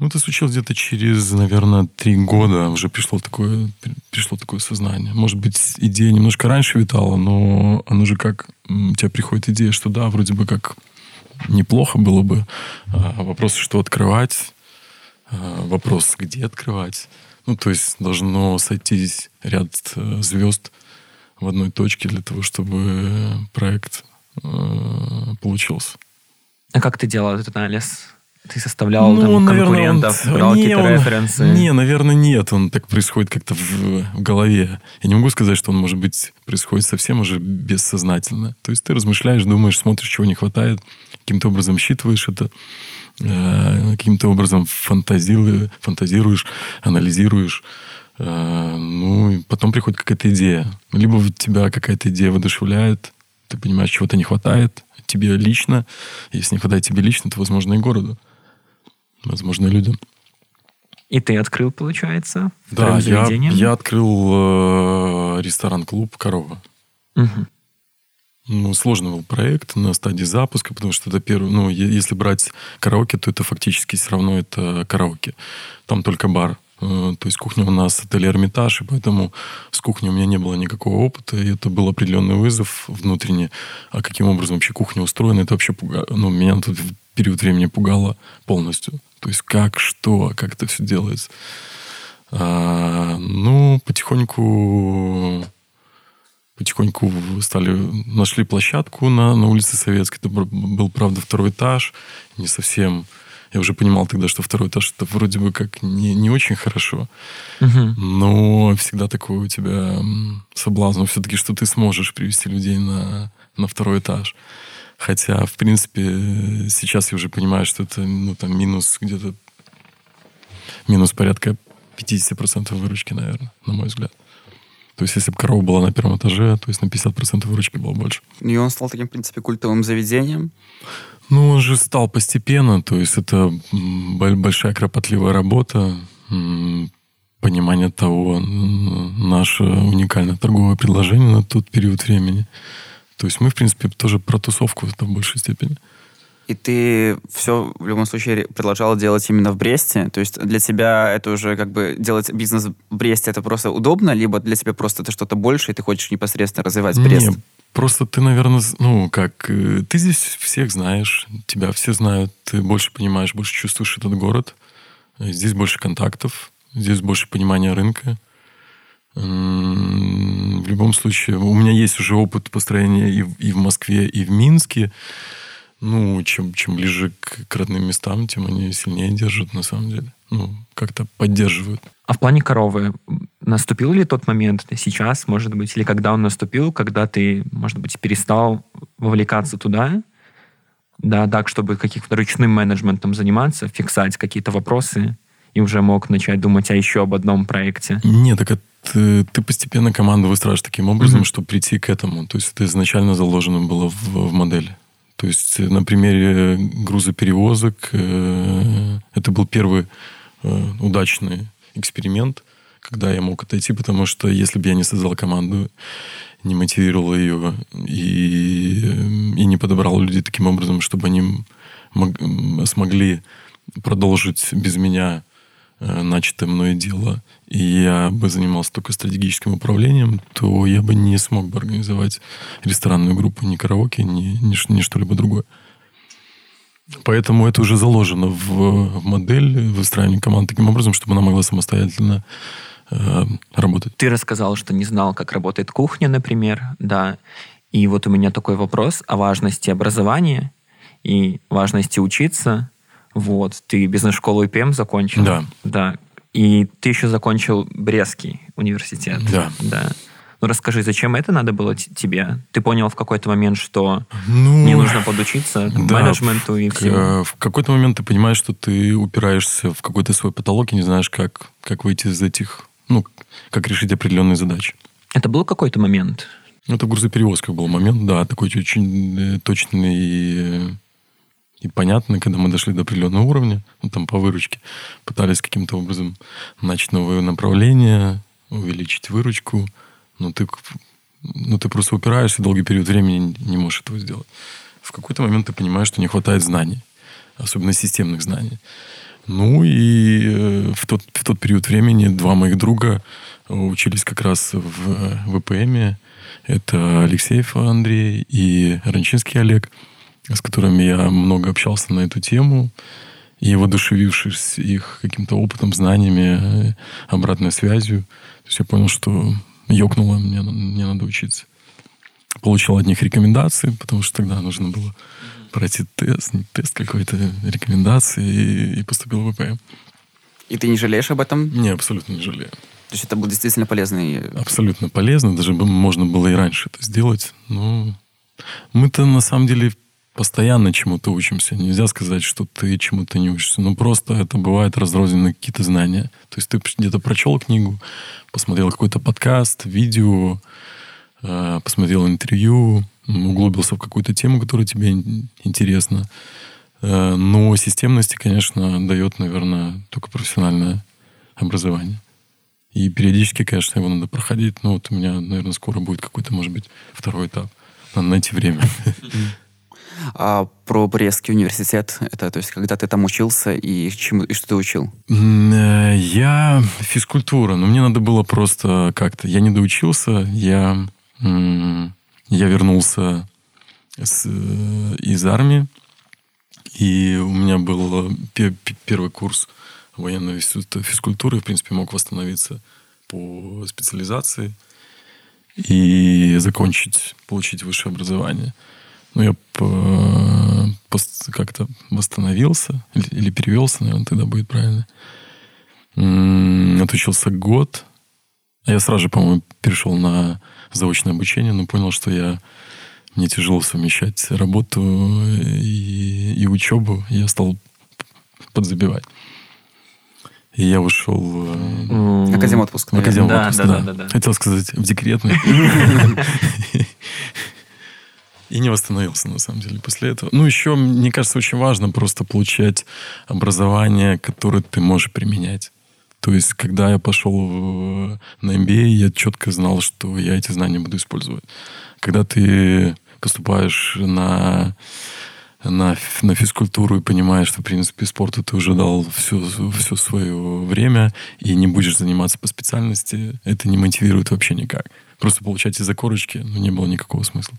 Ну, это случилось где-то через, наверное, три года уже пришло такое, пришло такое сознание. Может быть, идея немножко раньше витала, но оно же как... У тебя приходит идея, что да, вроде бы как неплохо было бы. А вопрос, что открывать. А вопрос, где открывать. Ну, то есть должно сойтись ряд э, звезд в одной точке для того, чтобы проект э, получился. А как ты делал этот анализ? Ты составлял ну, там, наверное, конкурентов, он, брал какие-то референсы? Не, наверное, нет. Он так происходит как-то в, в голове. Я не могу сказать, что он, может быть, происходит совсем уже бессознательно. То есть ты размышляешь, думаешь, смотришь, чего не хватает, каким-то образом считываешь это, э, каким-то образом фантазируешь, фантазируешь анализируешь. Э, ну, и потом приходит какая-то идея. Либо тебя какая-то идея воодушевляет, ты понимаешь, чего-то не хватает тебе лично. Если не хватает тебе лично, то, возможно, и городу возможно, людям. И ты открыл, получается, Да, я, я открыл э, ресторан-клуб «Корова». Угу. Ну, сложный был проект на стадии запуска, потому что это первый... Ну, если брать караоке, то это фактически все равно это караоке. Там только бар. Э, то есть кухня у нас отель Эрмитаж, и поэтому с кухней у меня не было никакого опыта, и это был определенный вызов внутренний. А каким образом вообще кухня устроена, это вообще пугало. Ну, меня тут в период времени пугало полностью. То есть как, что, как это все делается. А, ну, потихоньку потихоньку стали, нашли площадку на, на улице Советской. Это был, правда, второй этаж. Не совсем... Я уже понимал тогда, что второй этаж это вроде бы как не, не очень хорошо. Угу. Но всегда такой у тебя соблазн все-таки, что ты сможешь привести людей на, на второй этаж. Хотя, в принципе, сейчас я уже понимаю, что это ну, там, минус где-то минус порядка 50% выручки, наверное, на мой взгляд. То есть, если бы корова была на первом этаже, то есть на 50% выручки было больше. И он стал таким, в принципе, культовым заведением? Ну, он же стал постепенно. То есть, это большая кропотливая работа, понимание того, наше уникальное торговое предложение на тот период времени – то есть мы, в принципе, тоже про тусовку в большей степени. И ты все в любом случае продолжал делать именно в Бресте? То есть для тебя это уже как бы делать бизнес в Бресте это просто удобно, либо для тебя просто это что-то больше, и ты хочешь непосредственно развивать Брест? Не, просто ты, наверное, ну, как... Э, ты здесь всех знаешь, тебя все знают, ты больше понимаешь, больше чувствуешь этот город. Здесь больше контактов, здесь больше понимания рынка. В любом случае, у меня есть уже опыт построения и, и в Москве, и в Минске. Ну, чем, чем ближе к, к родным местам, тем они сильнее держат, на самом деле. Ну, как-то поддерживают. А в плане коровы, наступил ли тот момент сейчас, может быть, или когда он наступил, когда ты, может быть, перестал вовлекаться туда, да, так, чтобы каким-то ручным менеджментом заниматься, фиксать какие-то вопросы, и уже мог начать думать о еще об одном проекте? Нет, так это ты, ты постепенно команду выстраиваешь таким образом, mm-hmm. чтобы прийти к этому. То есть это изначально заложено было в, в модели. То есть на примере грузоперевозок э, это был первый э, удачный эксперимент, когда я мог отойти, потому что если бы я не создал команду, не мотивировал ее и, и не подобрал людей таким образом, чтобы они мог, смогли продолжить без меня э, начатое мной дело, и я бы занимался только стратегическим управлением, то я бы не смог бы организовать ресторанную группу, ни караоке, ни, ни, ни что-либо другое. Поэтому это уже заложено в, в модель выстраивания команд таким образом, чтобы она могла самостоятельно э, работать. Ты рассказал, что не знал, как работает кухня, например, да. И вот у меня такой вопрос о важности образования и важности учиться. Вот, ты бизнес-школу ИПМ закончил. Да. Да. И ты еще закончил Брестский университет. Да. Да. Ну расскажи, зачем это надо было тебе? Ты понял в какой-то момент, что ну, мне нужно подучиться да, менеджменту и всему? В какой-то момент ты понимаешь, что ты упираешься в какой-то свой потолок и не знаешь, как, как выйти из этих, ну, как решить определенные задачи. Это был какой-то момент? Это в грузоперевозках был момент, да, такой очень э, точный и, понятный, когда мы дошли до определенного уровня, ну, там по выручке, пытались каким-то образом начать новое направление, увеличить выручку, но ты, ну, ты просто упираешься долгий период времени не можешь этого сделать. В какой-то момент ты понимаешь, что не хватает знаний, особенно системных знаний. Ну и э, в тот, в тот период времени два моих друга учились как раз в ВПМе. Это Алексеев Андрей и Ранчинский Олег, с которыми я много общался на эту тему. И воодушевившись их каким-то опытом, знаниями, э, обратной связью, то есть я понял, что ёкнуло, мне, мне надо учиться. Получил от них рекомендации, потому что тогда нужно было пройти тест, тест какой-то, рекомендации, и, и поступил в ВПМ. И ты не жалеешь об этом? Не, абсолютно не жалею. То есть это был действительно полезный... Абсолютно полезно. Даже можно было и раньше это сделать. Но мы-то на самом деле постоянно чему-то учимся. Нельзя сказать, что ты чему-то не учишься. Ну, просто это бывает разрозненные какие-то знания. То есть ты где-то прочел книгу, посмотрел какой-то подкаст, видео, э, посмотрел интервью, углубился в какую-то тему, которая тебе интересна. Э, но системности, конечно, дает, наверное, только профессиональное образование. И периодически, конечно, его надо проходить. Но вот у меня, наверное, скоро будет какой-то, может быть, второй этап. Надо найти время. А про Брестский университет, это то есть когда ты там учился и, чему, и что ты учил? Э, я физкультура, но мне надо было просто как-то... Я не доучился, я, я вернулся с, э, из армии, и у меня был первый курс военной физкультуры, в принципе, мог восстановиться по специализации и закончить, получить высшее образование. Ну, я как-то восстановился или, или перевелся, наверное, тогда будет правильно. Отучился год. А я сразу же, по-моему, перешел на заочное обучение, но понял, что я мне тяжело совмещать работу и, и учебу. Я стал подзабивать. И я ушел... Э, Академ отпуск. Академ да, отпуск, да, да. Да, да. Хотел сказать, в декретный. (laughs) И не восстановился, на самом деле, после этого. Ну, еще, мне кажется, очень важно просто получать образование, которое ты можешь применять. То есть, когда я пошел на MBA, я четко знал, что я эти знания буду использовать. Когда ты поступаешь на, на, на физкультуру и понимаешь, что, в принципе, спорту ты уже дал все, все свое время и не будешь заниматься по специальности, это не мотивирует вообще никак. Просто получать из-за корочки, ну, не было никакого смысла.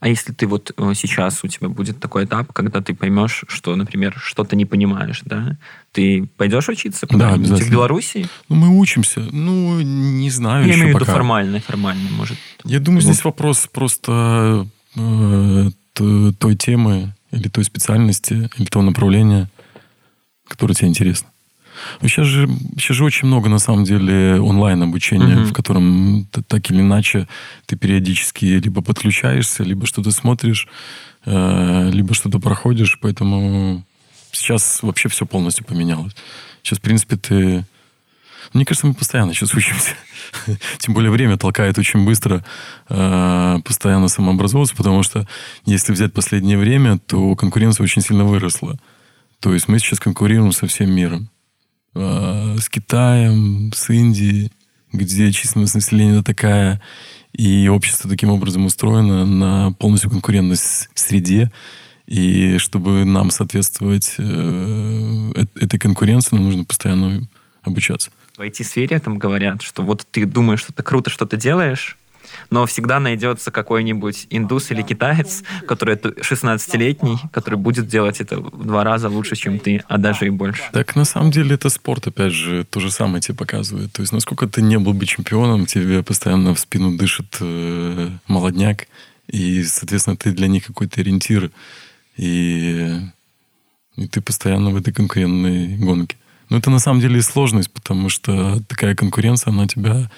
А если ты вот э, сейчас у тебя будет такой этап, когда ты поймешь, что, например, что-то не понимаешь, да, ты пойдешь учиться да, в Беларуси? Ну, мы учимся. Ну, не знаю Я еще имею в виду формально, формально, может. Я думаю, здесь вопрос просто э, той темы или той специальности, или того направления, которое тебе интересно. Сейчас же, сейчас же очень много, на самом деле, онлайн-обучения, uh-huh. в котором так или иначе ты периодически либо подключаешься, либо что-то смотришь, э, либо что-то проходишь. Поэтому сейчас вообще все полностью поменялось. Сейчас, в принципе, ты... Мне кажется, мы постоянно сейчас учимся. (laughs) Тем более время толкает очень быстро э, постоянно самообразовываться, потому что если взять последнее время, то конкуренция очень сильно выросла. То есть мы сейчас конкурируем со всем миром. Э, с Китаем, с Индией, где численность населения такая, и общество таким образом устроено на полностью конкурентной среде. И чтобы нам соответствовать э, этой конкуренции, нам нужно постоянно обучаться. В IT-сфере там говорят, что вот ты думаешь, что ты круто что-то делаешь, но всегда найдется какой-нибудь индус или китаец, который 16-летний, который будет делать это в два раза лучше, чем ты, а даже и больше. Так на самом деле это спорт, опять же, то же самое тебе показывает. То есть насколько ты не был бы чемпионом, тебе постоянно в спину дышит э, молодняк, и, соответственно, ты для них какой-то ориентир, и, и ты постоянно в этой конкурентной гонке. Но это на самом деле сложность, потому что такая конкуренция, она тебя...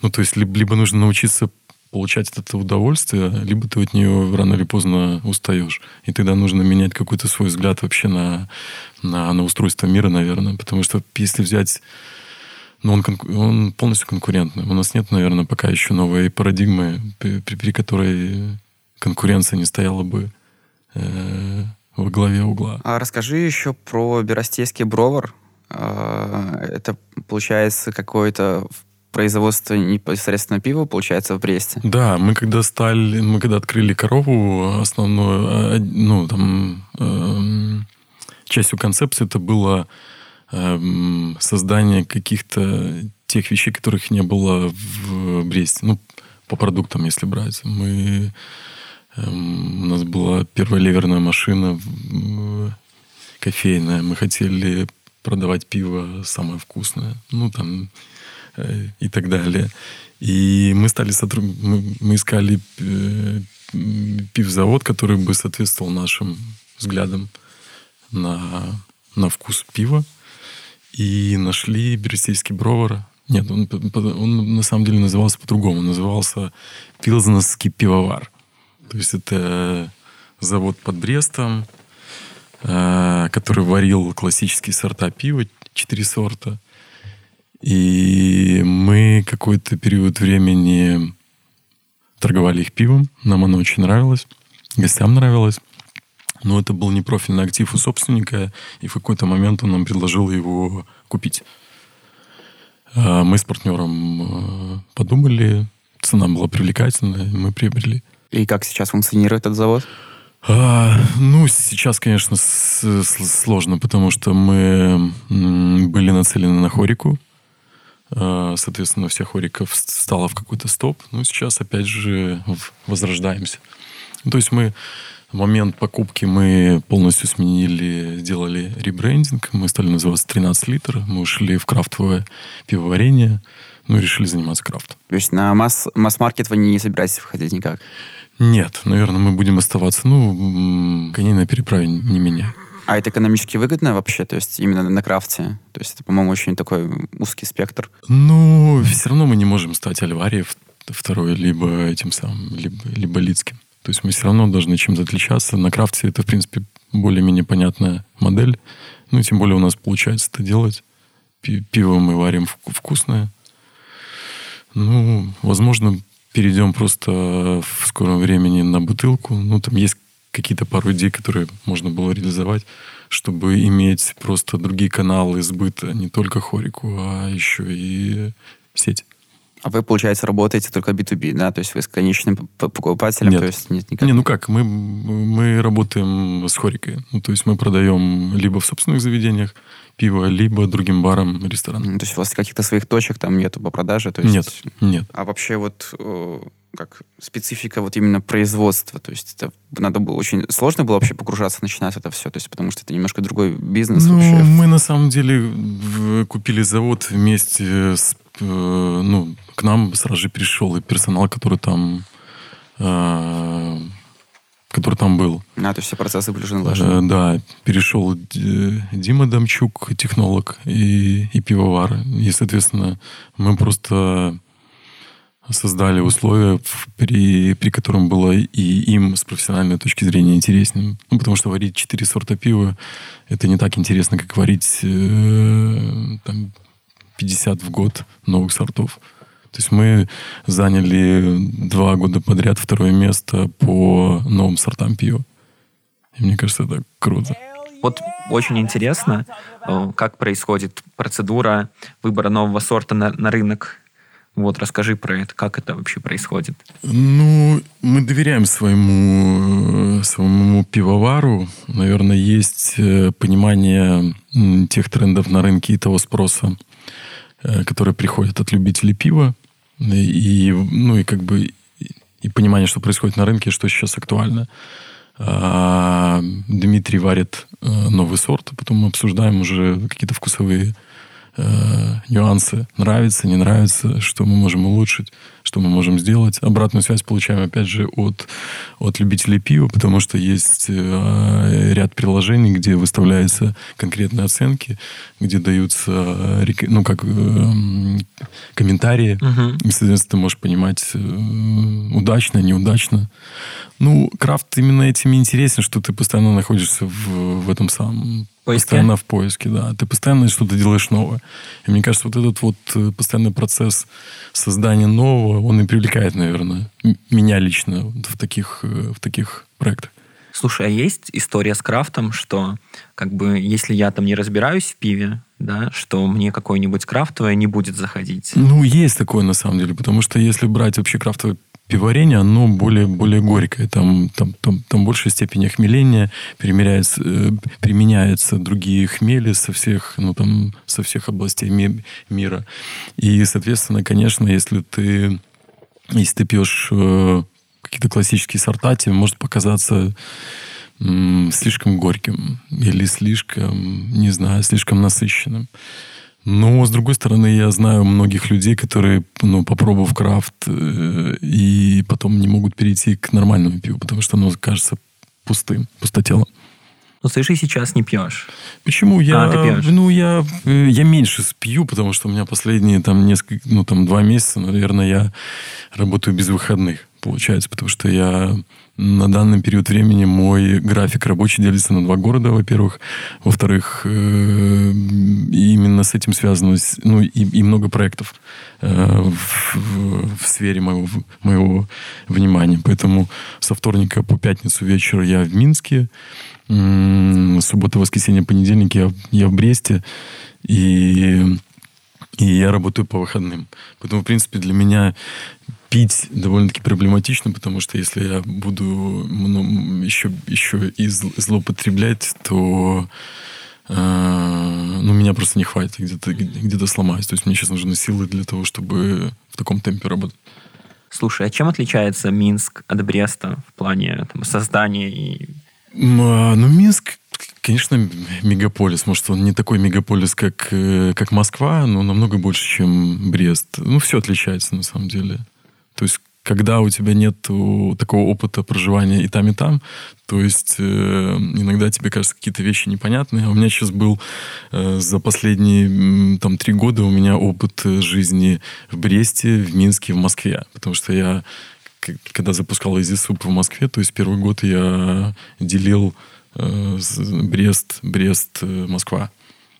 Ну, то есть, либо, нужно научиться получать этого удовольствие, либо ты от нее рано или поздно устаешь. И тогда нужно менять какой-то свой взгляд вообще на, на, на устройство мира, наверное. Потому что если взять ну, он, он полностью конкурентный. У нас нет, наверное, пока еще новой парадигмы, при, при которой конкуренция не стояла бы э, во главе угла. А расскажи еще про Беростейский бровар. А, это, получается, какое-то производство непосредственно пива, получается, в Бресте? Да, мы когда стали, мы когда открыли корову, основную, а, ну, там, э, частью концепции это было э, создание каких-то тех вещей, которых не было в Бресте. Ну, по продуктам, если брать. Мы, э, у нас была первая ливерная машина кофейная. Мы хотели продавать пиво самое вкусное, ну там э, и так далее. И мы стали сотруд... мы, мы искали э, пивзавод, который бы соответствовал нашим взглядам на, на вкус пива. И нашли Берестейский бровар. Нет, он, он на самом деле назывался по-другому. Он назывался Пилзнерский пивовар. То есть это завод под Брестом, который варил классические сорта пива, четыре сорта. И мы какой-то период времени торговали их пивом. Нам оно очень нравилось. Гостям нравилось. Но это был не профильный актив у собственника, и в какой-то момент он нам предложил его купить. Э, мы с партнером э, подумали, цена была привлекательная, мы приобрели. И как сейчас функционирует этот завод? А, ну, сейчас, конечно, с, с, сложно, потому что мы были нацелены на хорику. А, соответственно, всех хориков стало в какой-то стоп. Ну, сейчас, опять же, возрождаемся. То есть мы в момент покупки мы полностью сменили, сделали ребрендинг. Мы стали называться 13 литр. Мы ушли в крафтовое пивоварение. Ну, решили заниматься крафтом. То есть на масс- масс-маркет вы не собираетесь выходить никак? Нет, наверное, мы будем оставаться, ну, коней на переправе не меня. А это экономически выгодно вообще, то есть именно на крафте? То есть это, по-моему, очень такой узкий спектр. Ну, все равно мы не можем стать Альварией второй, либо этим самым, либо, либо Лицким. То есть мы все равно должны чем-то отличаться. На крафте это, в принципе, более-менее понятная модель. Ну, и тем более у нас получается это делать. Пиво мы варим вкусное. Ну, возможно, перейдем просто в скором времени на бутылку. Ну, там есть какие-то пару идей, которые можно было реализовать, чтобы иметь просто другие каналы сбыта, не только хорику, а еще и сеть. А вы, получается, работаете только B2B, да? То есть вы с конечным покупателем? Нет. То есть нет никак... Не, ну как, мы, мы работаем с хорикой. Ну, то есть мы продаем либо в собственных заведениях пиво, либо другим барам, ресторанам. То есть у вас каких-то своих точек там нету по продаже? То есть... Нет, нет. А вообще вот как специфика вот именно производства, то есть это надо было очень сложно было вообще погружаться, начинать это все, то есть потому что это немножко другой бизнес ну, вообще. мы на самом деле купили завод вместе с Э, ну, к нам сразу же перешел и персонал, который там э, который там был. А, то есть все процессы были уже налажены? Э, да, перешел Дима Домчук, технолог и, и пивовар. И, соответственно, мы просто создали условия, при, при котором было и им с профессиональной точки зрения интереснее. Ну, потому что варить четыре сорта пива это не так интересно, как варить э, там, 50 в год новых сортов. То есть мы заняли два года подряд второе место по новым сортам пива. И мне кажется, это круто. Вот очень интересно, э, как происходит процедура выбора нового сорта на, на рынок. Вот, расскажи про это, как это вообще происходит. Ну, мы доверяем своему, э, своему пивовару. Наверное, есть э, понимание тех трендов на рынке и того спроса, который приходит от любителей пива. И, ну, и как бы и понимание, что происходит на рынке, что сейчас актуально. А, Дмитрий варит э, новый сорт, а потом мы обсуждаем уже какие-то вкусовые э, нюансы. Нравится, не нравится, что мы можем улучшить, что мы можем сделать. Обратную связь получаем, опять же, от, от любителей пива, потому что есть э, ряд приложений, где выставляются конкретные оценки, где даются, э, ну, как э, комментарии. Uh-huh. И, соответственно, ты можешь понимать, э, удачно, неудачно. Ну, крафт именно этим интересен, что ты постоянно находишься в, в этом самом... Поиске? Постоянно в поиске, да. Ты постоянно что-то делаешь новое. И мне кажется, вот этот вот э, постоянный процесс создания нового, он и привлекает, наверное, меня лично в таких, э, в таких проектах. Слушай, а есть история с крафтом, что как бы если я там не разбираюсь в пиве, да, что мне какое-нибудь крафтовое не будет заходить? Ну, есть такое на самом деле, потому что если брать вообще крафтовое пивоварение, оно более, более горькое. Там, там, там, там большая степень охмеления, применяется, э, применяются другие хмели со всех, ну, там, со всех областей ми- мира. И, соответственно, конечно, если ты, если ты пьешь э, какие-то классические сорта, тебе может показаться слишком горьким или слишком, не знаю, слишком насыщенным. Но, с другой стороны, я знаю многих людей, которые, ну, попробовав крафт, э, и потом не могут перейти к нормальному пиву, потому что оно кажется пустым, пустотелым. Ну, ты же сейчас не пьешь. Почему? Я, а, ты пьешь? Ну, я, э, я меньше пью, потому что у меня последние там несколько, ну, там два месяца, наверное, я работаю без выходных, получается, потому что я на данный период времени мой график рабочий делится на два города, во-первых. Во-вторых, э, именно с этим связано ну, и, и много проектов э, в, в, сфере моего, моего внимания. Поэтому со вторника по пятницу вечер я в Минске. Суббота, воскресенье, понедельник я, я в Бресте. И и я работаю по выходным. Поэтому, в принципе, для меня пить довольно-таки проблематично, потому что если я буду ну, еще, еще и злоупотреблять, то э, ну, меня просто не хватит, где-то где сломаюсь. То есть мне сейчас нужны силы для того, чтобы в таком темпе работать. Слушай, а чем отличается Минск от Бреста в плане там, создания и... А, ну, Минск, конечно, мегаполис. Может, он не такой мегаполис, как, э, как Москва, но намного больше, чем Брест. Ну, все отличается, на самом деле. То есть когда у тебя нет такого опыта проживания и там, и там, то есть э, иногда тебе кажется какие-то вещи непонятные. А у меня сейчас был э, за последние там три года у меня опыт жизни в Бресте, в Минске, в Москве. Потому что я, когда запускал Soup в Москве, то есть первый год я делил э, Брест, Брест, э, Москва.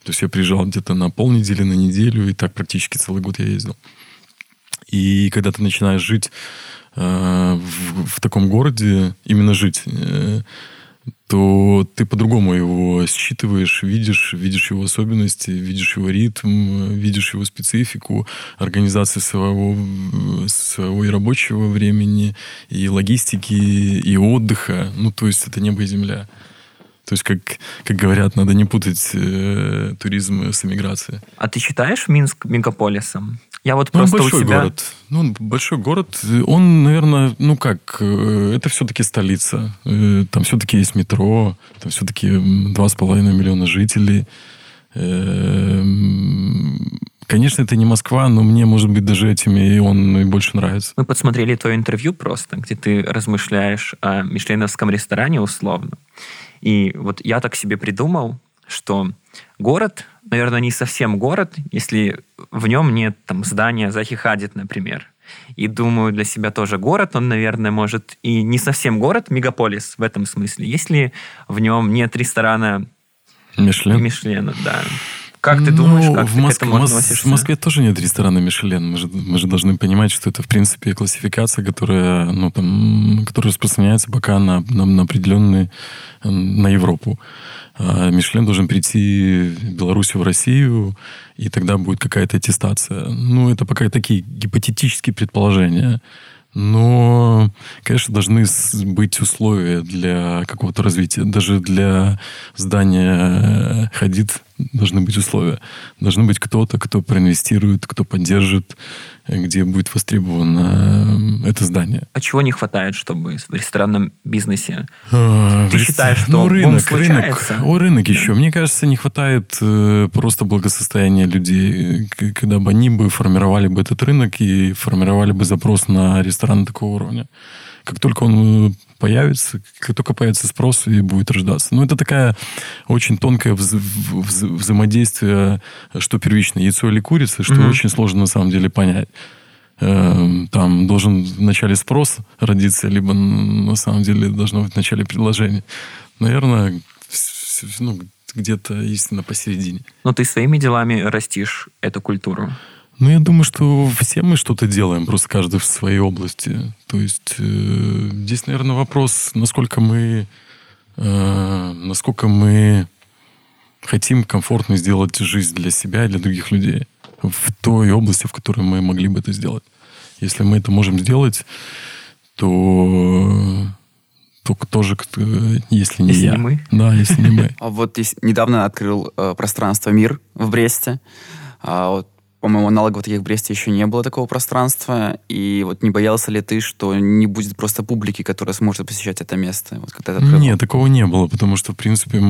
То есть я приезжал где-то на полнедели, на неделю, и так практически целый год я ездил. И когда ты начинаешь жить э, в, в таком городе, именно жить, э, то ты по-другому его считываешь, видишь, видишь его особенности, видишь его ритм, видишь его специфику, организации своего, своего и рабочего времени, и логистики, и отдыха. Ну, то есть это небо и земля. То есть, как, как говорят, надо не путать э, туризм с эмиграцией. А ты считаешь Минск мегаполисом? Я вот ну, просто большой у тебя... город. Ну, большой город. Он, наверное, ну как, э, это все-таки столица. Э, там все-таки есть метро, там все-таки два с половиной миллиона жителей. Э, конечно, это не Москва, но мне, может быть, даже этим и он и больше нравится. Мы подсмотрели твое интервью просто, где ты размышляешь о мишленовском ресторане условно. И вот я так себе придумал, что город, наверное, не совсем город, если в нем нет там здания Захи Хадид, например. и думаю для себя тоже город, он, наверное, может и не совсем город, мегаполис в этом смысле, если в нем нет ресторана Мишлен? Мишлена, да. Как ты думаешь, Ну, как в ты Моск- к этому относишься? В Москве тоже нет ресторана Мишлен. Мы же, мы же должны понимать, что это, в принципе, классификация, которая, ну, там, которая распространяется пока на, на, на определенные, на Европу. А Мишлен должен прийти в Беларусь в Россию, и тогда будет какая-то аттестация. Ну, это пока такие гипотетические предположения. Но, конечно, должны быть условия для какого-то развития. Даже для здания Хадид должны быть условия. Должны быть кто-то, кто проинвестирует, кто поддержит, где будет востребовано э, это здание. А чего не хватает, чтобы в ресторанном бизнесе? А, Ты рес- считаешь, что ну, рынок, рынок, о, рынок еще. Мне кажется, не хватает э, просто благосостояния людей, когда бы они бы формировали бы этот рынок и формировали бы запрос на ресторан такого уровня. Как только он э, появится, как только появится спрос и будет рождаться. Ну, это такая очень тонкое вз- вз- взаимодействие, что первично, яйцо или курица, что Мгм. очень сложно на самом деле понять. Эм, Там должен вначале спрос родиться, либо на самом деле должно быть в начале предложение. Наверное, ну, где-то истина посередине. Но ты своими делами растишь эту культуру. Ну, я думаю, что все мы что-то делаем, просто каждый в своей области. То есть э, здесь, наверное, вопрос, насколько мы, э, насколько мы хотим комфортно сделать жизнь для себя и для других людей в той области, в которой мы могли бы это сделать. Если мы это можем сделать, то только тоже, кто- если не Если я. не мы. Да, если не мы. (laughs) А Вот недавно открыл э, пространство «Мир» в Бресте. А вот, по-моему, аналогов таких в Бресте еще не было такого пространства. И вот не боялся ли ты, что не будет просто публики, которая сможет посещать это место? Вот когда открывал? Нет, такого не было, потому что, в принципе,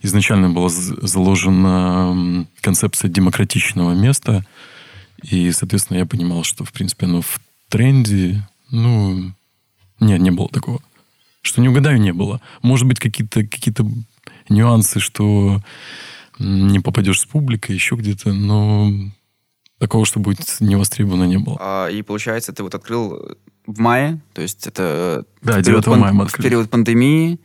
изначально была заложена концепция демократичного места, и, соответственно, я понимал, что, в принципе, оно в тренде, ну, нет, не было такого. Что не угадаю, не было. Может быть, какие-то какие нюансы, что не попадешь с публикой, еще где-то, но такого, что будет не востребовано, не было. А, и получается, ты вот открыл в мае, то есть это э, Да, в период 9 мая мы в период пандемии,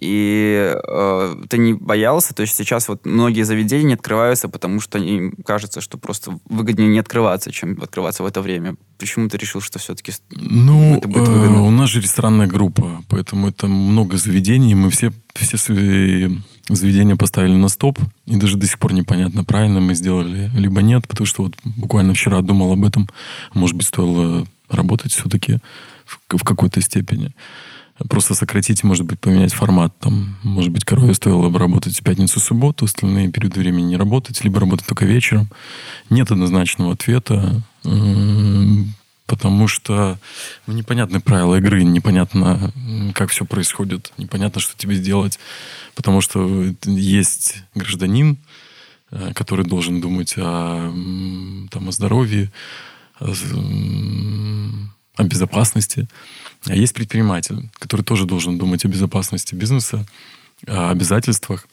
и э, ты не боялся, то есть сейчас вот многие заведения не открываются, потому что им кажется, что просто выгоднее не открываться, чем открываться в это время. Почему ты решил, что все-таки... Ну, Это будет э, выгодно. у нас же ресторанная группа, поэтому это много заведений. Мы все, все свои заведения поставили на стоп, и даже до сих пор непонятно, правильно мы сделали, либо нет, потому что вот буквально вчера думал об этом. Может быть, стоило работать все-таки в, в какой-то степени. Просто сократить, может быть, поменять формат. Там, может быть, корове стоило бы работать в пятницу, субботу, остальные периоды времени не работать, либо работать только вечером. Нет однозначного ответа, потому что ну, непонятны правила игры, непонятно, как все происходит, непонятно, что тебе сделать, потому что есть гражданин, э, который должен думать о, там, о здоровье, о, о безопасности. А есть предприниматель, который тоже должен думать о безопасности бизнеса, о обязательствах,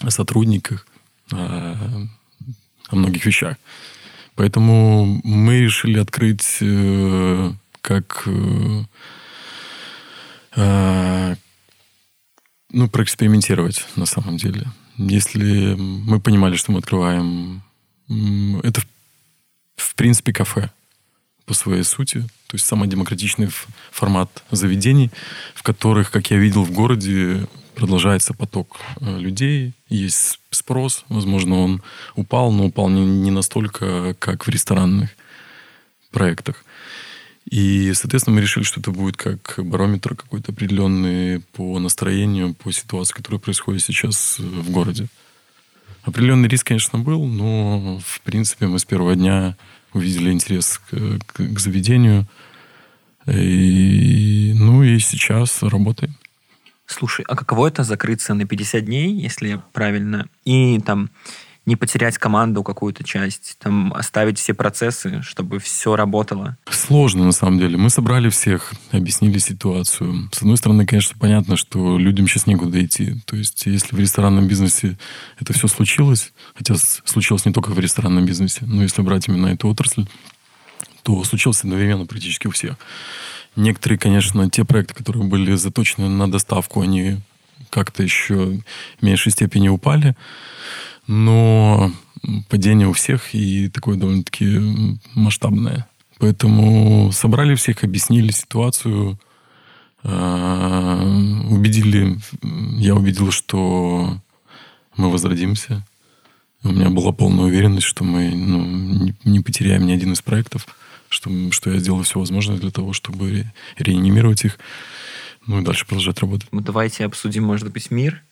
о сотрудниках, о, о многих вещах. Поэтому мы решили открыть э, как э, э, ну, проэкспериментировать на самом деле. Если мы понимали, что мы открываем... Это, в- принципе, кафе по своей сути. То есть самый демократичный формат заведений, в которых, как я видел в городе, продолжается поток э, людей, есть спрос, возможно, он упал, но упал не, не настолько, как в ресторанных проектах. И, соответственно, мы решили, что это будет как барометр какой-то определенный по настроению, по ситуации, которая происходит сейчас э, в городе. Определенный риск, конечно, был, но, в принципе, мы с первого дня увидели интерес к- к заведению. И, ну и сейчас работаем. Слушай, а каково это закрыться на 50 дней, если я правильно, и там не потерять команду какую-то часть, там оставить все процессы, чтобы все работало? Сложно, на самом деле. Мы собрали всех, объяснили ситуацию. С одной стороны, конечно, понятно, что людям сейчас некуда идти. То есть, если в ресторанном бизнесе это все случилось, хотя случилось не только в ресторанном бизнесе, но если брать именно эту отрасль, то случился одновременно практически у всех. Некоторые, конечно, те проекты, которые были заточены на доставку, они как-то еще в меньшей степени упали. Но падение у всех и такое довольно-таки масштабное. Поэтому собрали всех, объяснили ситуацию, а, убедили, я убедил, что мы возродимся. У меня была полная уверенность, что мы ну, не, не потеряем ни один из проектов, что, что я сделал все возможное для того, чтобы ре, реанимировать их, ну и дальше продолжать работать. Ну, давайте обсудим, может быть, мир.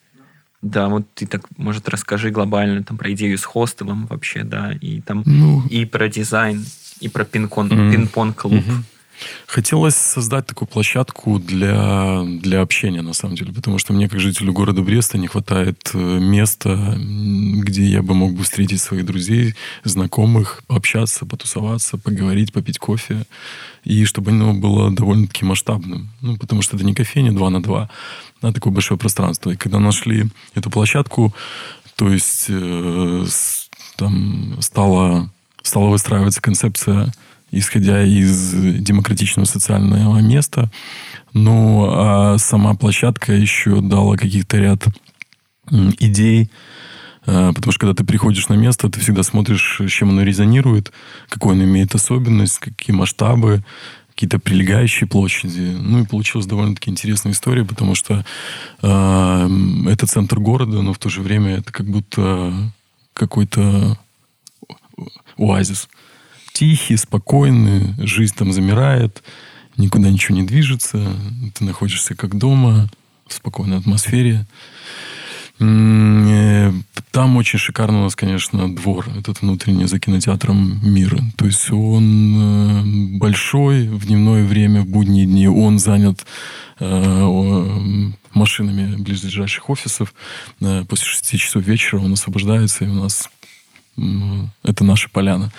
Да, вот ты так, может, расскажи глобально там про идею с хостелом вообще, да, и там ну, и про дизайн, и про пинг-понг mm-hmm. Хотелось создать такую площадку для, для общения, на самом деле, потому что мне, как жителю города Бреста, не хватает э, места, где я бы мог бы встретить своих друзей, знакомых, пообщаться, потусоваться, поговорить, попить кофе, и чтобы оно было довольно-таки масштабным. Ну, потому что это не кофейня 2 на 2, а такое большое пространство. И когда нашли эту площадку, то есть э, там стала, стала выстраиваться концепция исходя из демократичного социального места. Ну, а сама площадка еще дала каких-то ряд идей, а, Потому что когда ты приходишь на место, ты всегда смотришь, с чем оно резонирует, какой он имеет особенность, какие масштабы, какие-то прилегающие площади. Ну и получилась довольно-таки интересная история, потому что э, это центр города, но в то же время это как будто какой-то оазис тихий, спокойный, жизнь там замирает, никуда ничего не движется, ты находишься как дома, в спокойной атмосфере. Э, там очень шикарно у нас, конечно, двор, этот внутренний за кинотеатром мира. То есть он э, большой в дневное время, в будние дни. Он занят э, машинами близлежащих офисов. После шести часов вечера он освобождается, и у нас это наша поляна.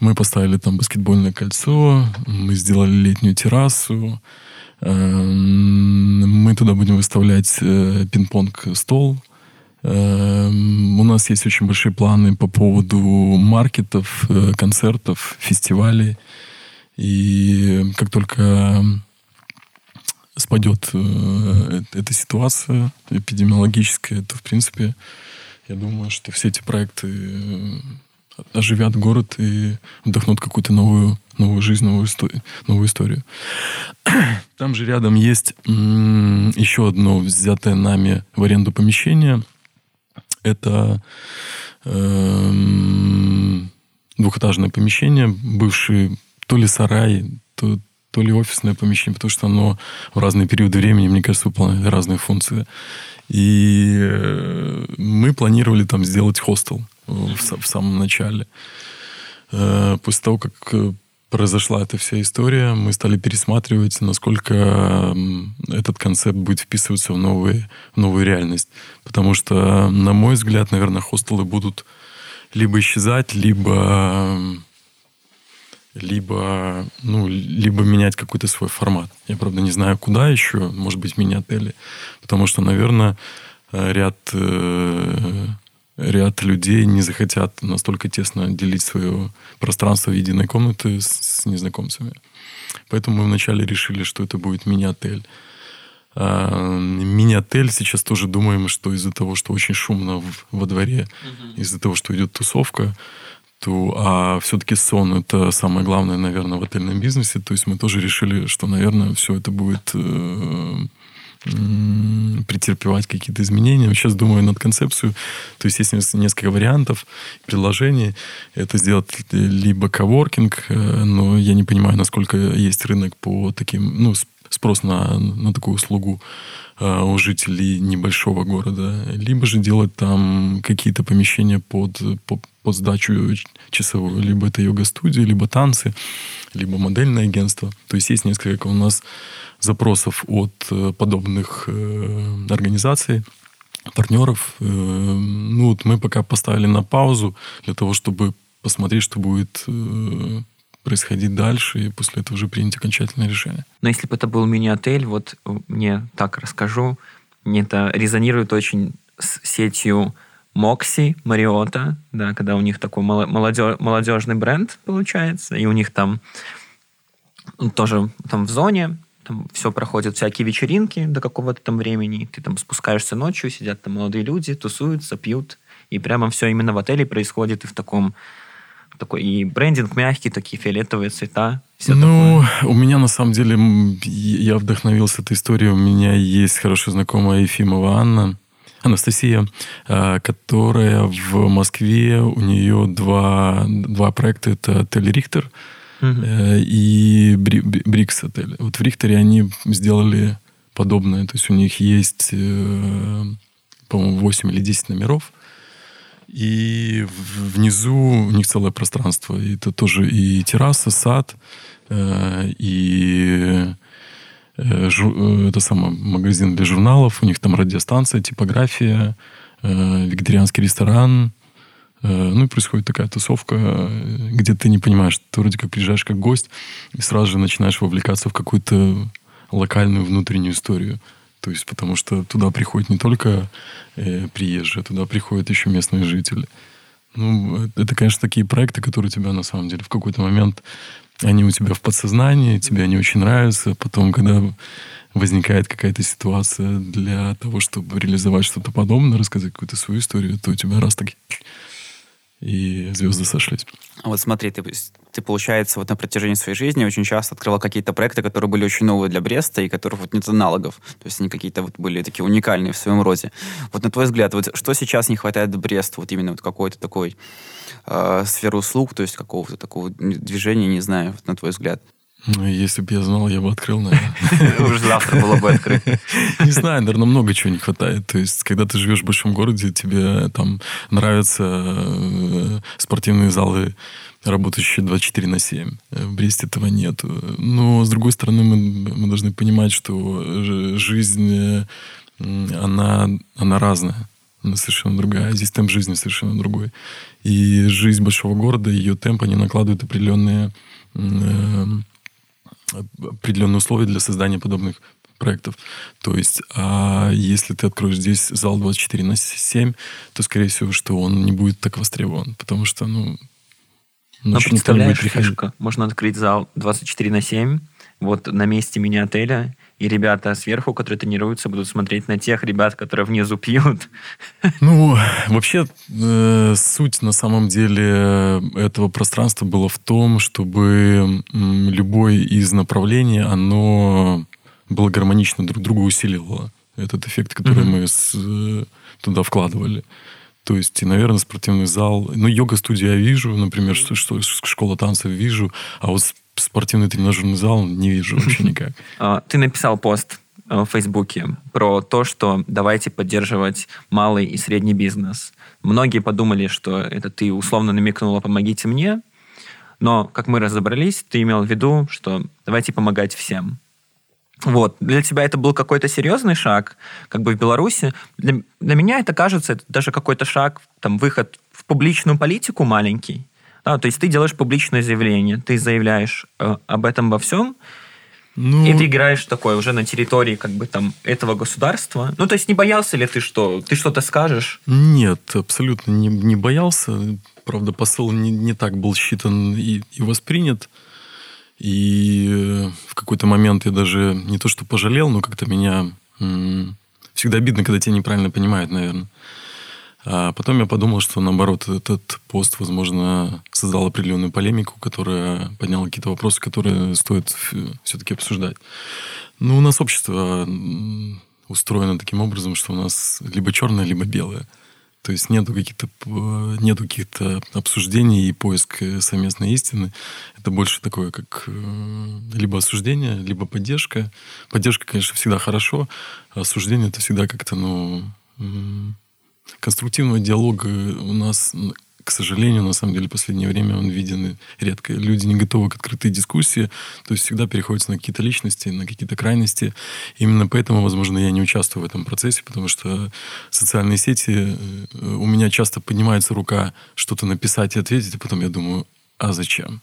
Мы поставили там баскетбольное кольцо, мы сделали летнюю террасу, эм, мы туда будем выставлять э, пинг-понг стол. Эм, у нас есть очень большие планы по поводу маркетов, э, концертов, фестивалей. И как только спадет э, эта ситуация эпидемиологическая, то, в принципе, я думаю, что все эти проекты оживят город и вдохнут какую-то новую, новую жизнь, новую, историю, новую историю. (clears throat) Там же рядом есть еще одно взятое нами в аренду помещение. Это э, двухэтажное помещение, бывший то ли сарай, то, то ли офисное помещение, потому что оно в разные периоды времени, мне кажется, выполняли разные функции. И э, мы планировали там сделать хостел в, в самом начале. Э, после того, как э, произошла эта вся история, мы стали пересматривать, насколько этот концепт будет вписываться в, новые, в новую реальность. Потому что, на мой взгляд, наверное, хостелы будут либо исчезать, либо либо, ну, либо менять какой-то свой формат. Я, правда, не знаю, куда еще, может быть, мини-отели. Потому что, наверное, э, ряд людей не захотят настолько тесно делить свое пространство в единой комнаты с, с незнакомцами. Поэтому мы вначале решили, что это будет мини-отель. А, мини-отель сейчас тоже думаем, что из-за того, что очень шумно в, во дворе, угу. из-за того, что идет тусовка, то, а все-таки сон это самое главное, наверное, в отельном бизнесе. То есть мы тоже решили, что, наверное, все это будет э, претерпевать какие-то изменения. Сейчас думаю над концепцией. То есть есть несколько вариантов предложений. Это сделать либо коворкинг, э, но я не понимаю, насколько есть рынок по таким, ну, спрос на, на такую услугу э, у жителей небольшого города, либо же делать там какие-то помещения под, под, под сдачу часовую. Либо это йога-студия, либо танцы, либо модельное агентство. То есть есть несколько у нас запросов от э, подобных э, организаций, партнеров. Э, ну вот мы пока поставили на паузу для того, чтобы посмотреть, что будет происходить дальше, и после этого уже принять окончательное решение. Но если бы это был мини-отель, вот мне так расскажу, мне это резонирует очень с сетью Мокси, Мариота, да, когда у них такой молодежь, молодежный бренд получается, и у них там ну, тоже там в зоне, там все проходят всякие вечеринки до какого-то там времени, ты там спускаешься ночью, сидят там молодые люди, тусуются, пьют, и прямо все именно в отеле происходит и в таком такой и брендинг мягкий, такие фиолетовые цвета. Все ну, такое. у меня на самом деле, я вдохновился этой историей. У меня есть хорошая знакомая Ефимова Анна, Анастасия, а, которая в Москве, у нее два, два проекта. Это отель «Рихтер», угу. и Брикс отель. Вот в Рихтере они сделали подобное. То есть у них есть, э, по-моему, 8 или 10 номеров. И внизу у них целое пространство. И это тоже и терраса, сад, э, и это самый магазин для журналов. У них там радиостанция, типография, вегетарианский ресторан, Э, ну и происходит такая тусовка, э, где ты не понимаешь, ты вроде как приезжаешь как гость, и сразу же начинаешь вовлекаться в какую-то локальную внутреннюю историю. То есть потому что туда приходят не только э, приезжие, туда приходят еще местные жители. Ну, это, конечно, такие проекты, которые тебя на самом деле в какой-то момент, они у тебя в подсознании, тебе они очень нравятся. Потом, когда возникает какая-то ситуация для того, чтобы реализовать что-то подобное, рассказать какую-то свою историю, то у тебя раз так и звезды сошлись. Вот смотри, ты, ты, получается, вот на протяжении своей жизни очень часто открывал какие-то проекты, которые были очень новые для Бреста и которых вот нет аналогов. То есть они какие-то вот были такие уникальные в своем роде. Вот на твой взгляд, вот что сейчас не хватает Бресту? Вот именно вот какой-то такой э, сферы услуг, то есть какого-то такого движения, не знаю, вот на твой взгляд. Ну, если бы я знал, я бы открыл, наверное. (laughs) Уже завтра было бы открыт. Не знаю, наверное, много чего не хватает. То есть, когда ты живешь в большом городе, тебе там нравятся э, спортивные залы, работающие 24 на 7. В Бресте этого нет. Но, с другой стороны, мы, мы должны понимать, что жизнь, она, она разная. Она совершенно другая. Здесь темп жизни совершенно другой. И жизнь большого города, ее темп, они накладывают определенные э, определенные условия для создания подобных проектов. То есть, а если ты откроешь здесь зал 24 на 7, то, скорее всего, что он не будет так востребован, потому что, ну, но представляешь, фишка. Можно открыть зал 24 на 7, вот на месте мини-отеля, и ребята сверху, которые тренируются, будут смотреть на тех ребят, которые внизу пьют. Ну, вообще, э, суть на самом деле этого пространства была в том, чтобы любое из направлений, оно было гармонично друг друга усиливало. Этот эффект, который mm-hmm. мы с, э, туда вкладывали. То есть, и, наверное, спортивный зал. Ну, йога-студию я вижу, например, что, что школа танцев вижу, а вот спортивный тренажерный зал не вижу (laughs) вообще никак. А, ты написал пост э, в Фейсбуке про то, что давайте поддерживать малый и средний бизнес. Многие подумали, что это ты условно намекнула «помогите мне», но, как мы разобрались, ты имел в виду, что давайте помогать всем. Вот. Для тебя это был какой-то серьезный шаг, как бы в Беларуси. Для, для меня это кажется, это даже какой-то шаг, там, выход в публичную политику маленький. Да, то есть ты делаешь публичное заявление, ты заявляешь э, об этом во всем, ну... И ты играешь такое уже на территории как бы там этого государства. Ну, то есть не боялся ли ты, что ты что-то скажешь? Нет, абсолютно не, не боялся. Правда, посыл не, не так был считан и, и воспринят. И э, в какой-то момент я даже не то что пожалел, но как-то меня... Всегда обидно, когда тебя неправильно понимают, наверное. А потом я подумал, что наоборот, этот пост, возможно, создал определенную полемику, которая подняла какие-то вопросы, которые стоит все-таки обсуждать. Ну, у нас общество устроено таким образом, что у нас либо черное, либо белое. То есть нету каких-то нету каких-то обсуждений и поиск совместной истины. Это больше такое, как э, либо осуждение, либо поддержка. Поддержка, конечно, всегда хорошо, а осуждение это всегда как-то, ну, Конструктивного диалога у нас, к сожалению, на самом деле, в последнее время он виден редко. Люди не готовы к открытой дискуссии, то есть всегда переходится на какие-то личности, на какие-то крайности. Именно поэтому, возможно, я не участвую в этом процессе, потому что социальные сети, э, у меня часто поднимается рука что-то написать и ответить, а потом я думаю, а зачем?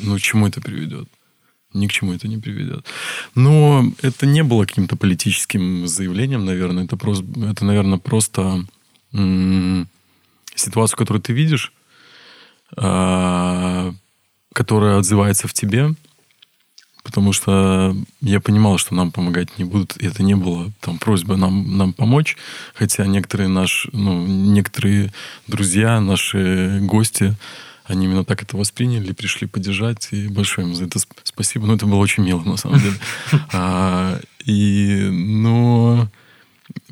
Ну, к чему это приведет? ни к чему это не приведет. Но это не было каким-то политическим заявлением, наверное. Это, просто, это наверное, просто ситуацию, которую ты видишь, э, которая отзывается в тебе, потому что я понимал, что нам помогать не будут, и это не было там просьба нам, нам помочь, хотя некоторые наши, ну, некоторые друзья, наши гости, они именно так это восприняли, пришли поддержать, и большое им за это спасибо. Ну, это было очень мило, на самом деле. (laughs) А, и, но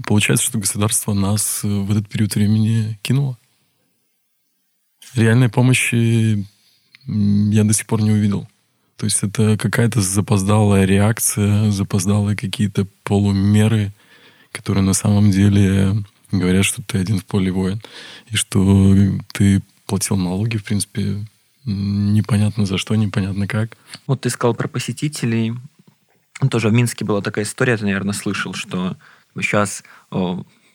получается, что государство нас в этот период времени кинуло. Реальной помощи я до сих пор не увидел. То есть это какая-то запоздалая реакция, запоздалые какие-то полумеры, которые на самом деле говорят, что ты один в поле воин. И что ты платил налоги, в принципе, непонятно за что, непонятно как. Вот ты сказал про посетителей. Тоже в Минске была такая история, ты, наверное, слышал, что сейчас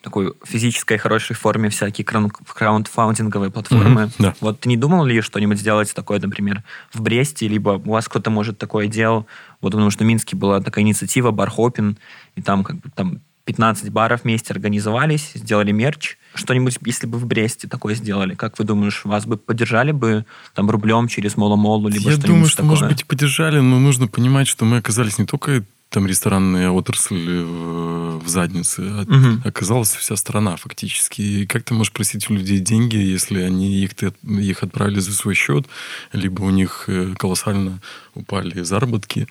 такой физической хорошей форме всякие краундфаундинговые платформы. Mm-hmm, да. Вот ты не думал ли что-нибудь сделать такое, например, в Бресте, либо у вас кто-то может такое делал? Вот потому что в Минске была такая инициатива Бархопин, и там как бы там 15 баров вместе организовались, сделали мерч. Что-нибудь, если бы в Бресте такое сделали, как вы думаешь, вас бы поддержали бы там рублем через Моломолу, либо Я что-нибудь думаю, что, такое? может быть, поддержали, но нужно понимать, что мы оказались не только там ресторанная отрасль в, в заднице. Угу. Оказалась вся страна фактически. И как ты можешь просить у людей деньги, если они их, ты, их отправили за свой счет, либо у них э, колоссально упали заработки.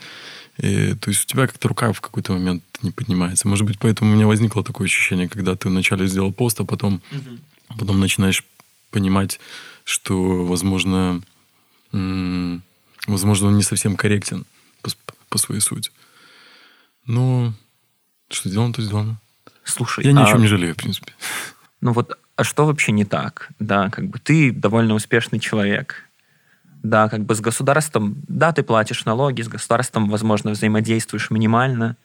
И, то есть у тебя как-то рука в какой-то момент не поднимается. Может быть, поэтому у меня возникло такое ощущение, когда ты вначале сделал пост, а потом, угу. потом начинаешь понимать, что, возможно, возможно, он не совсем корректен по, по своей сути. Ну, что сделано, то сделано. Слушай, я а... ничего не жалею, в принципе. Ну вот, а что вообще не так? Да, как бы ты довольно успешный человек. Да, как бы с государством, да, ты платишь налоги, с государством, возможно, взаимодействуешь минимально.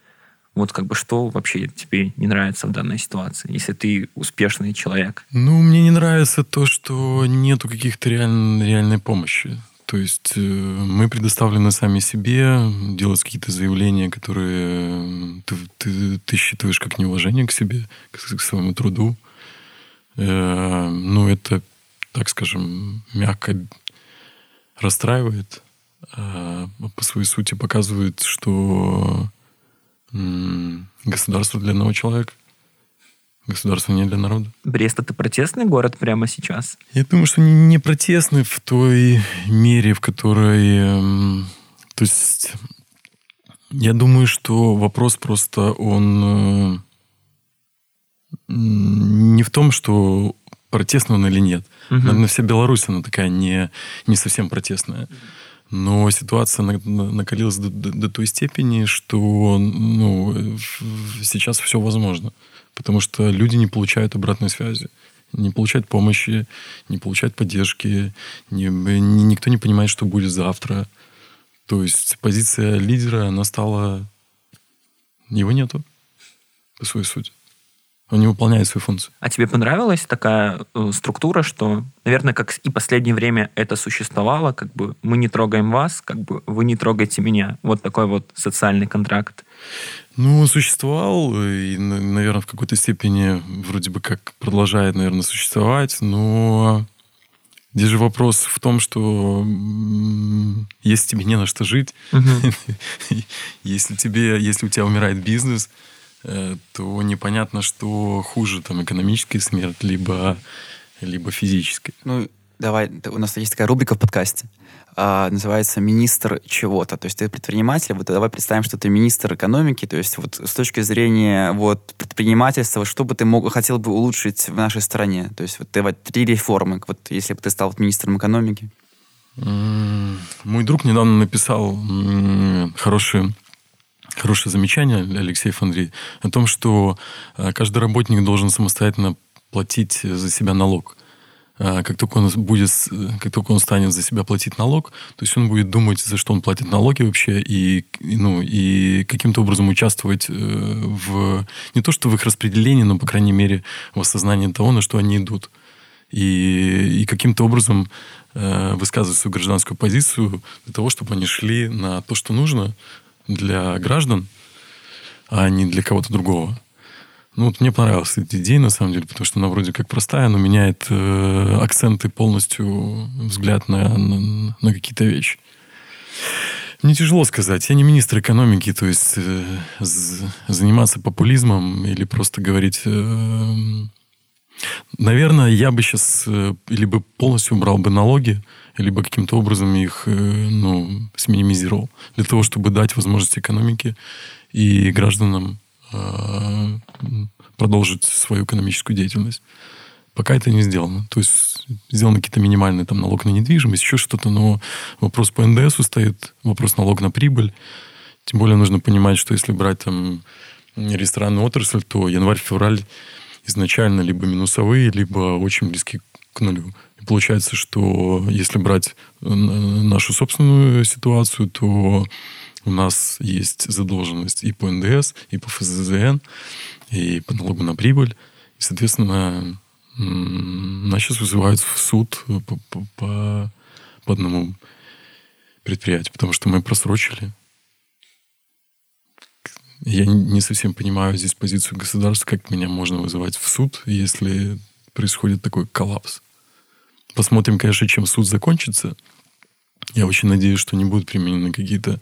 Вот как бы что вообще тебе не нравится в данной ситуации, если ты успешный человек? Ну, мне не нравится то, что нету каких-то реаль... реальной помощи. То есть э, мы предоставлены сами себе делать какие-то заявления, которые ты, ты, ты считаешь как неуважение к себе, к, к своему труду. Э, ну, это, так скажем, мягко расстраивает, а по своей сути показывает, что государство для одного человека Государство не для народа. Брест это протестный город прямо сейчас? Я думаю, что не протестный в той мере, в которой... Эм, то есть я думаю, что вопрос просто он э, не в том, что протестный он или нет. Угу. Наверное, вся Беларусь, она такая не, не совсем протестная. Но ситуация накалилась до, до, до той степени, что ну, сейчас все возможно потому что люди не получают обратной связи, не получают помощи, не получают поддержки, не, не, никто не понимает, что будет завтра. То есть позиция лидера, она стала... Его нету, по своей сути. Он не выполняет свою функцию. А тебе понравилась такая э, структура, что, наверное, как и последнее время это существовало, как бы мы не трогаем вас, как бы вы не трогаете меня. Вот такой вот социальный контракт. Ну, существовал и, наверное, в какой-то степени вроде бы как продолжает, наверное, существовать, но здесь же вопрос в том, что если тебе не на что жить, (laughs) если тебе, если у тебя умирает бизнес, э, то непонятно, что хуже, там, экономическая смерть, либо, либо физическая. Ну, давай, у нас есть такая рубрика в подкасте а, называется министр чего-то. То есть ты предприниматель, вот давай представим, что ты министр экономики, то есть вот с точки зрения вот предпринимательства, что бы ты мог, хотел бы улучшить в нашей стране? То есть вот ты вот три реформы, вот если бы ты стал министром экономики. Мой друг недавно написал хорошее хорошее замечание, Алексей Фандрий, о том, что а, каждый работник должен самостоятельно платить за себя налог. А, как только он будет, как только он станет за себя платить налог, то есть он будет думать, за что он платит налоги вообще, и, ну, и каким-то образом участвовать э, в, не то что в их распределении, но, по крайней мере, в осознании того, на что они идут. И, и каким-то образом э, высказывать свою гражданскую позицию для того, чтобы они шли на то, что нужно для граждан, а не для кого-то другого. Ну, вот мне понравилась эта идея, на самом деле, потому что она вроде как простая, но меняет э, акценты полностью, взгляд на, на, на какие-то вещи. Мне тяжело сказать. Я не министр экономики, то есть э, заниматься популизмом или просто говорить... Э, наверное, я бы сейчас э, либо полностью убрал бы налоги, либо каким-то образом их э, ну, сминимизировал. Для того, чтобы дать возможность экономике и гражданам э, продолжить свою экономическую деятельность. Пока это не сделано. То есть сделаны какие-то минимальные там налог на недвижимость, еще что-то, но вопрос по НДСу стоит, вопрос налог на прибыль. Тем более нужно понимать, что если брать там ресторанную отрасль, то январь-февраль изначально либо минусовые, либо очень близки к нулю. И получается, что если брать э, нашу собственную ситуацию, то у нас есть задолженность и по НДС, и по ФЗЗН, и по налогу на прибыль. И, соответственно, нас сейчас вызывают в суд по, по, по, по одному предприятию, потому что мы просрочили. Я не совсем понимаю здесь позицию государства, как меня можно вызывать в суд, если происходит такой коллапс. Посмотрим, конечно, чем суд закончится. Я очень надеюсь, что не будут применены какие-то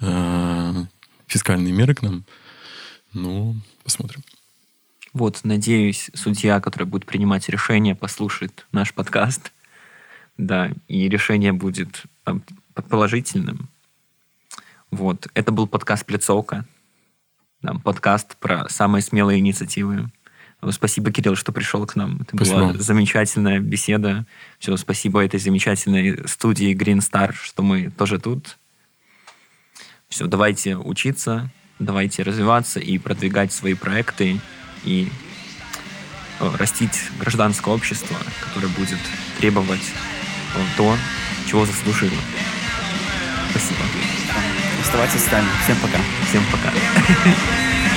э, фискальные меры к нам. Ну, посмотрим. Вот, надеюсь, судья, который будет принимать решение, послушает наш подкаст. Да, и решение будет а, положительным. Вот, это был подкаст «Плецовка». Да, подкаст про самые смелые инициативы. Спасибо, Кирилл, что пришел к нам. Это спасибо. была замечательная беседа. Все, спасибо этой замечательной студии Green Star, что мы тоже тут. Все, давайте учиться, давайте развиваться и продвигать свои проекты и э, растить гражданское общество, которое будет требовать то, чего заслужило. Спасибо. Оставайтесь с нами. Всем пока. Всем пока. (laughs)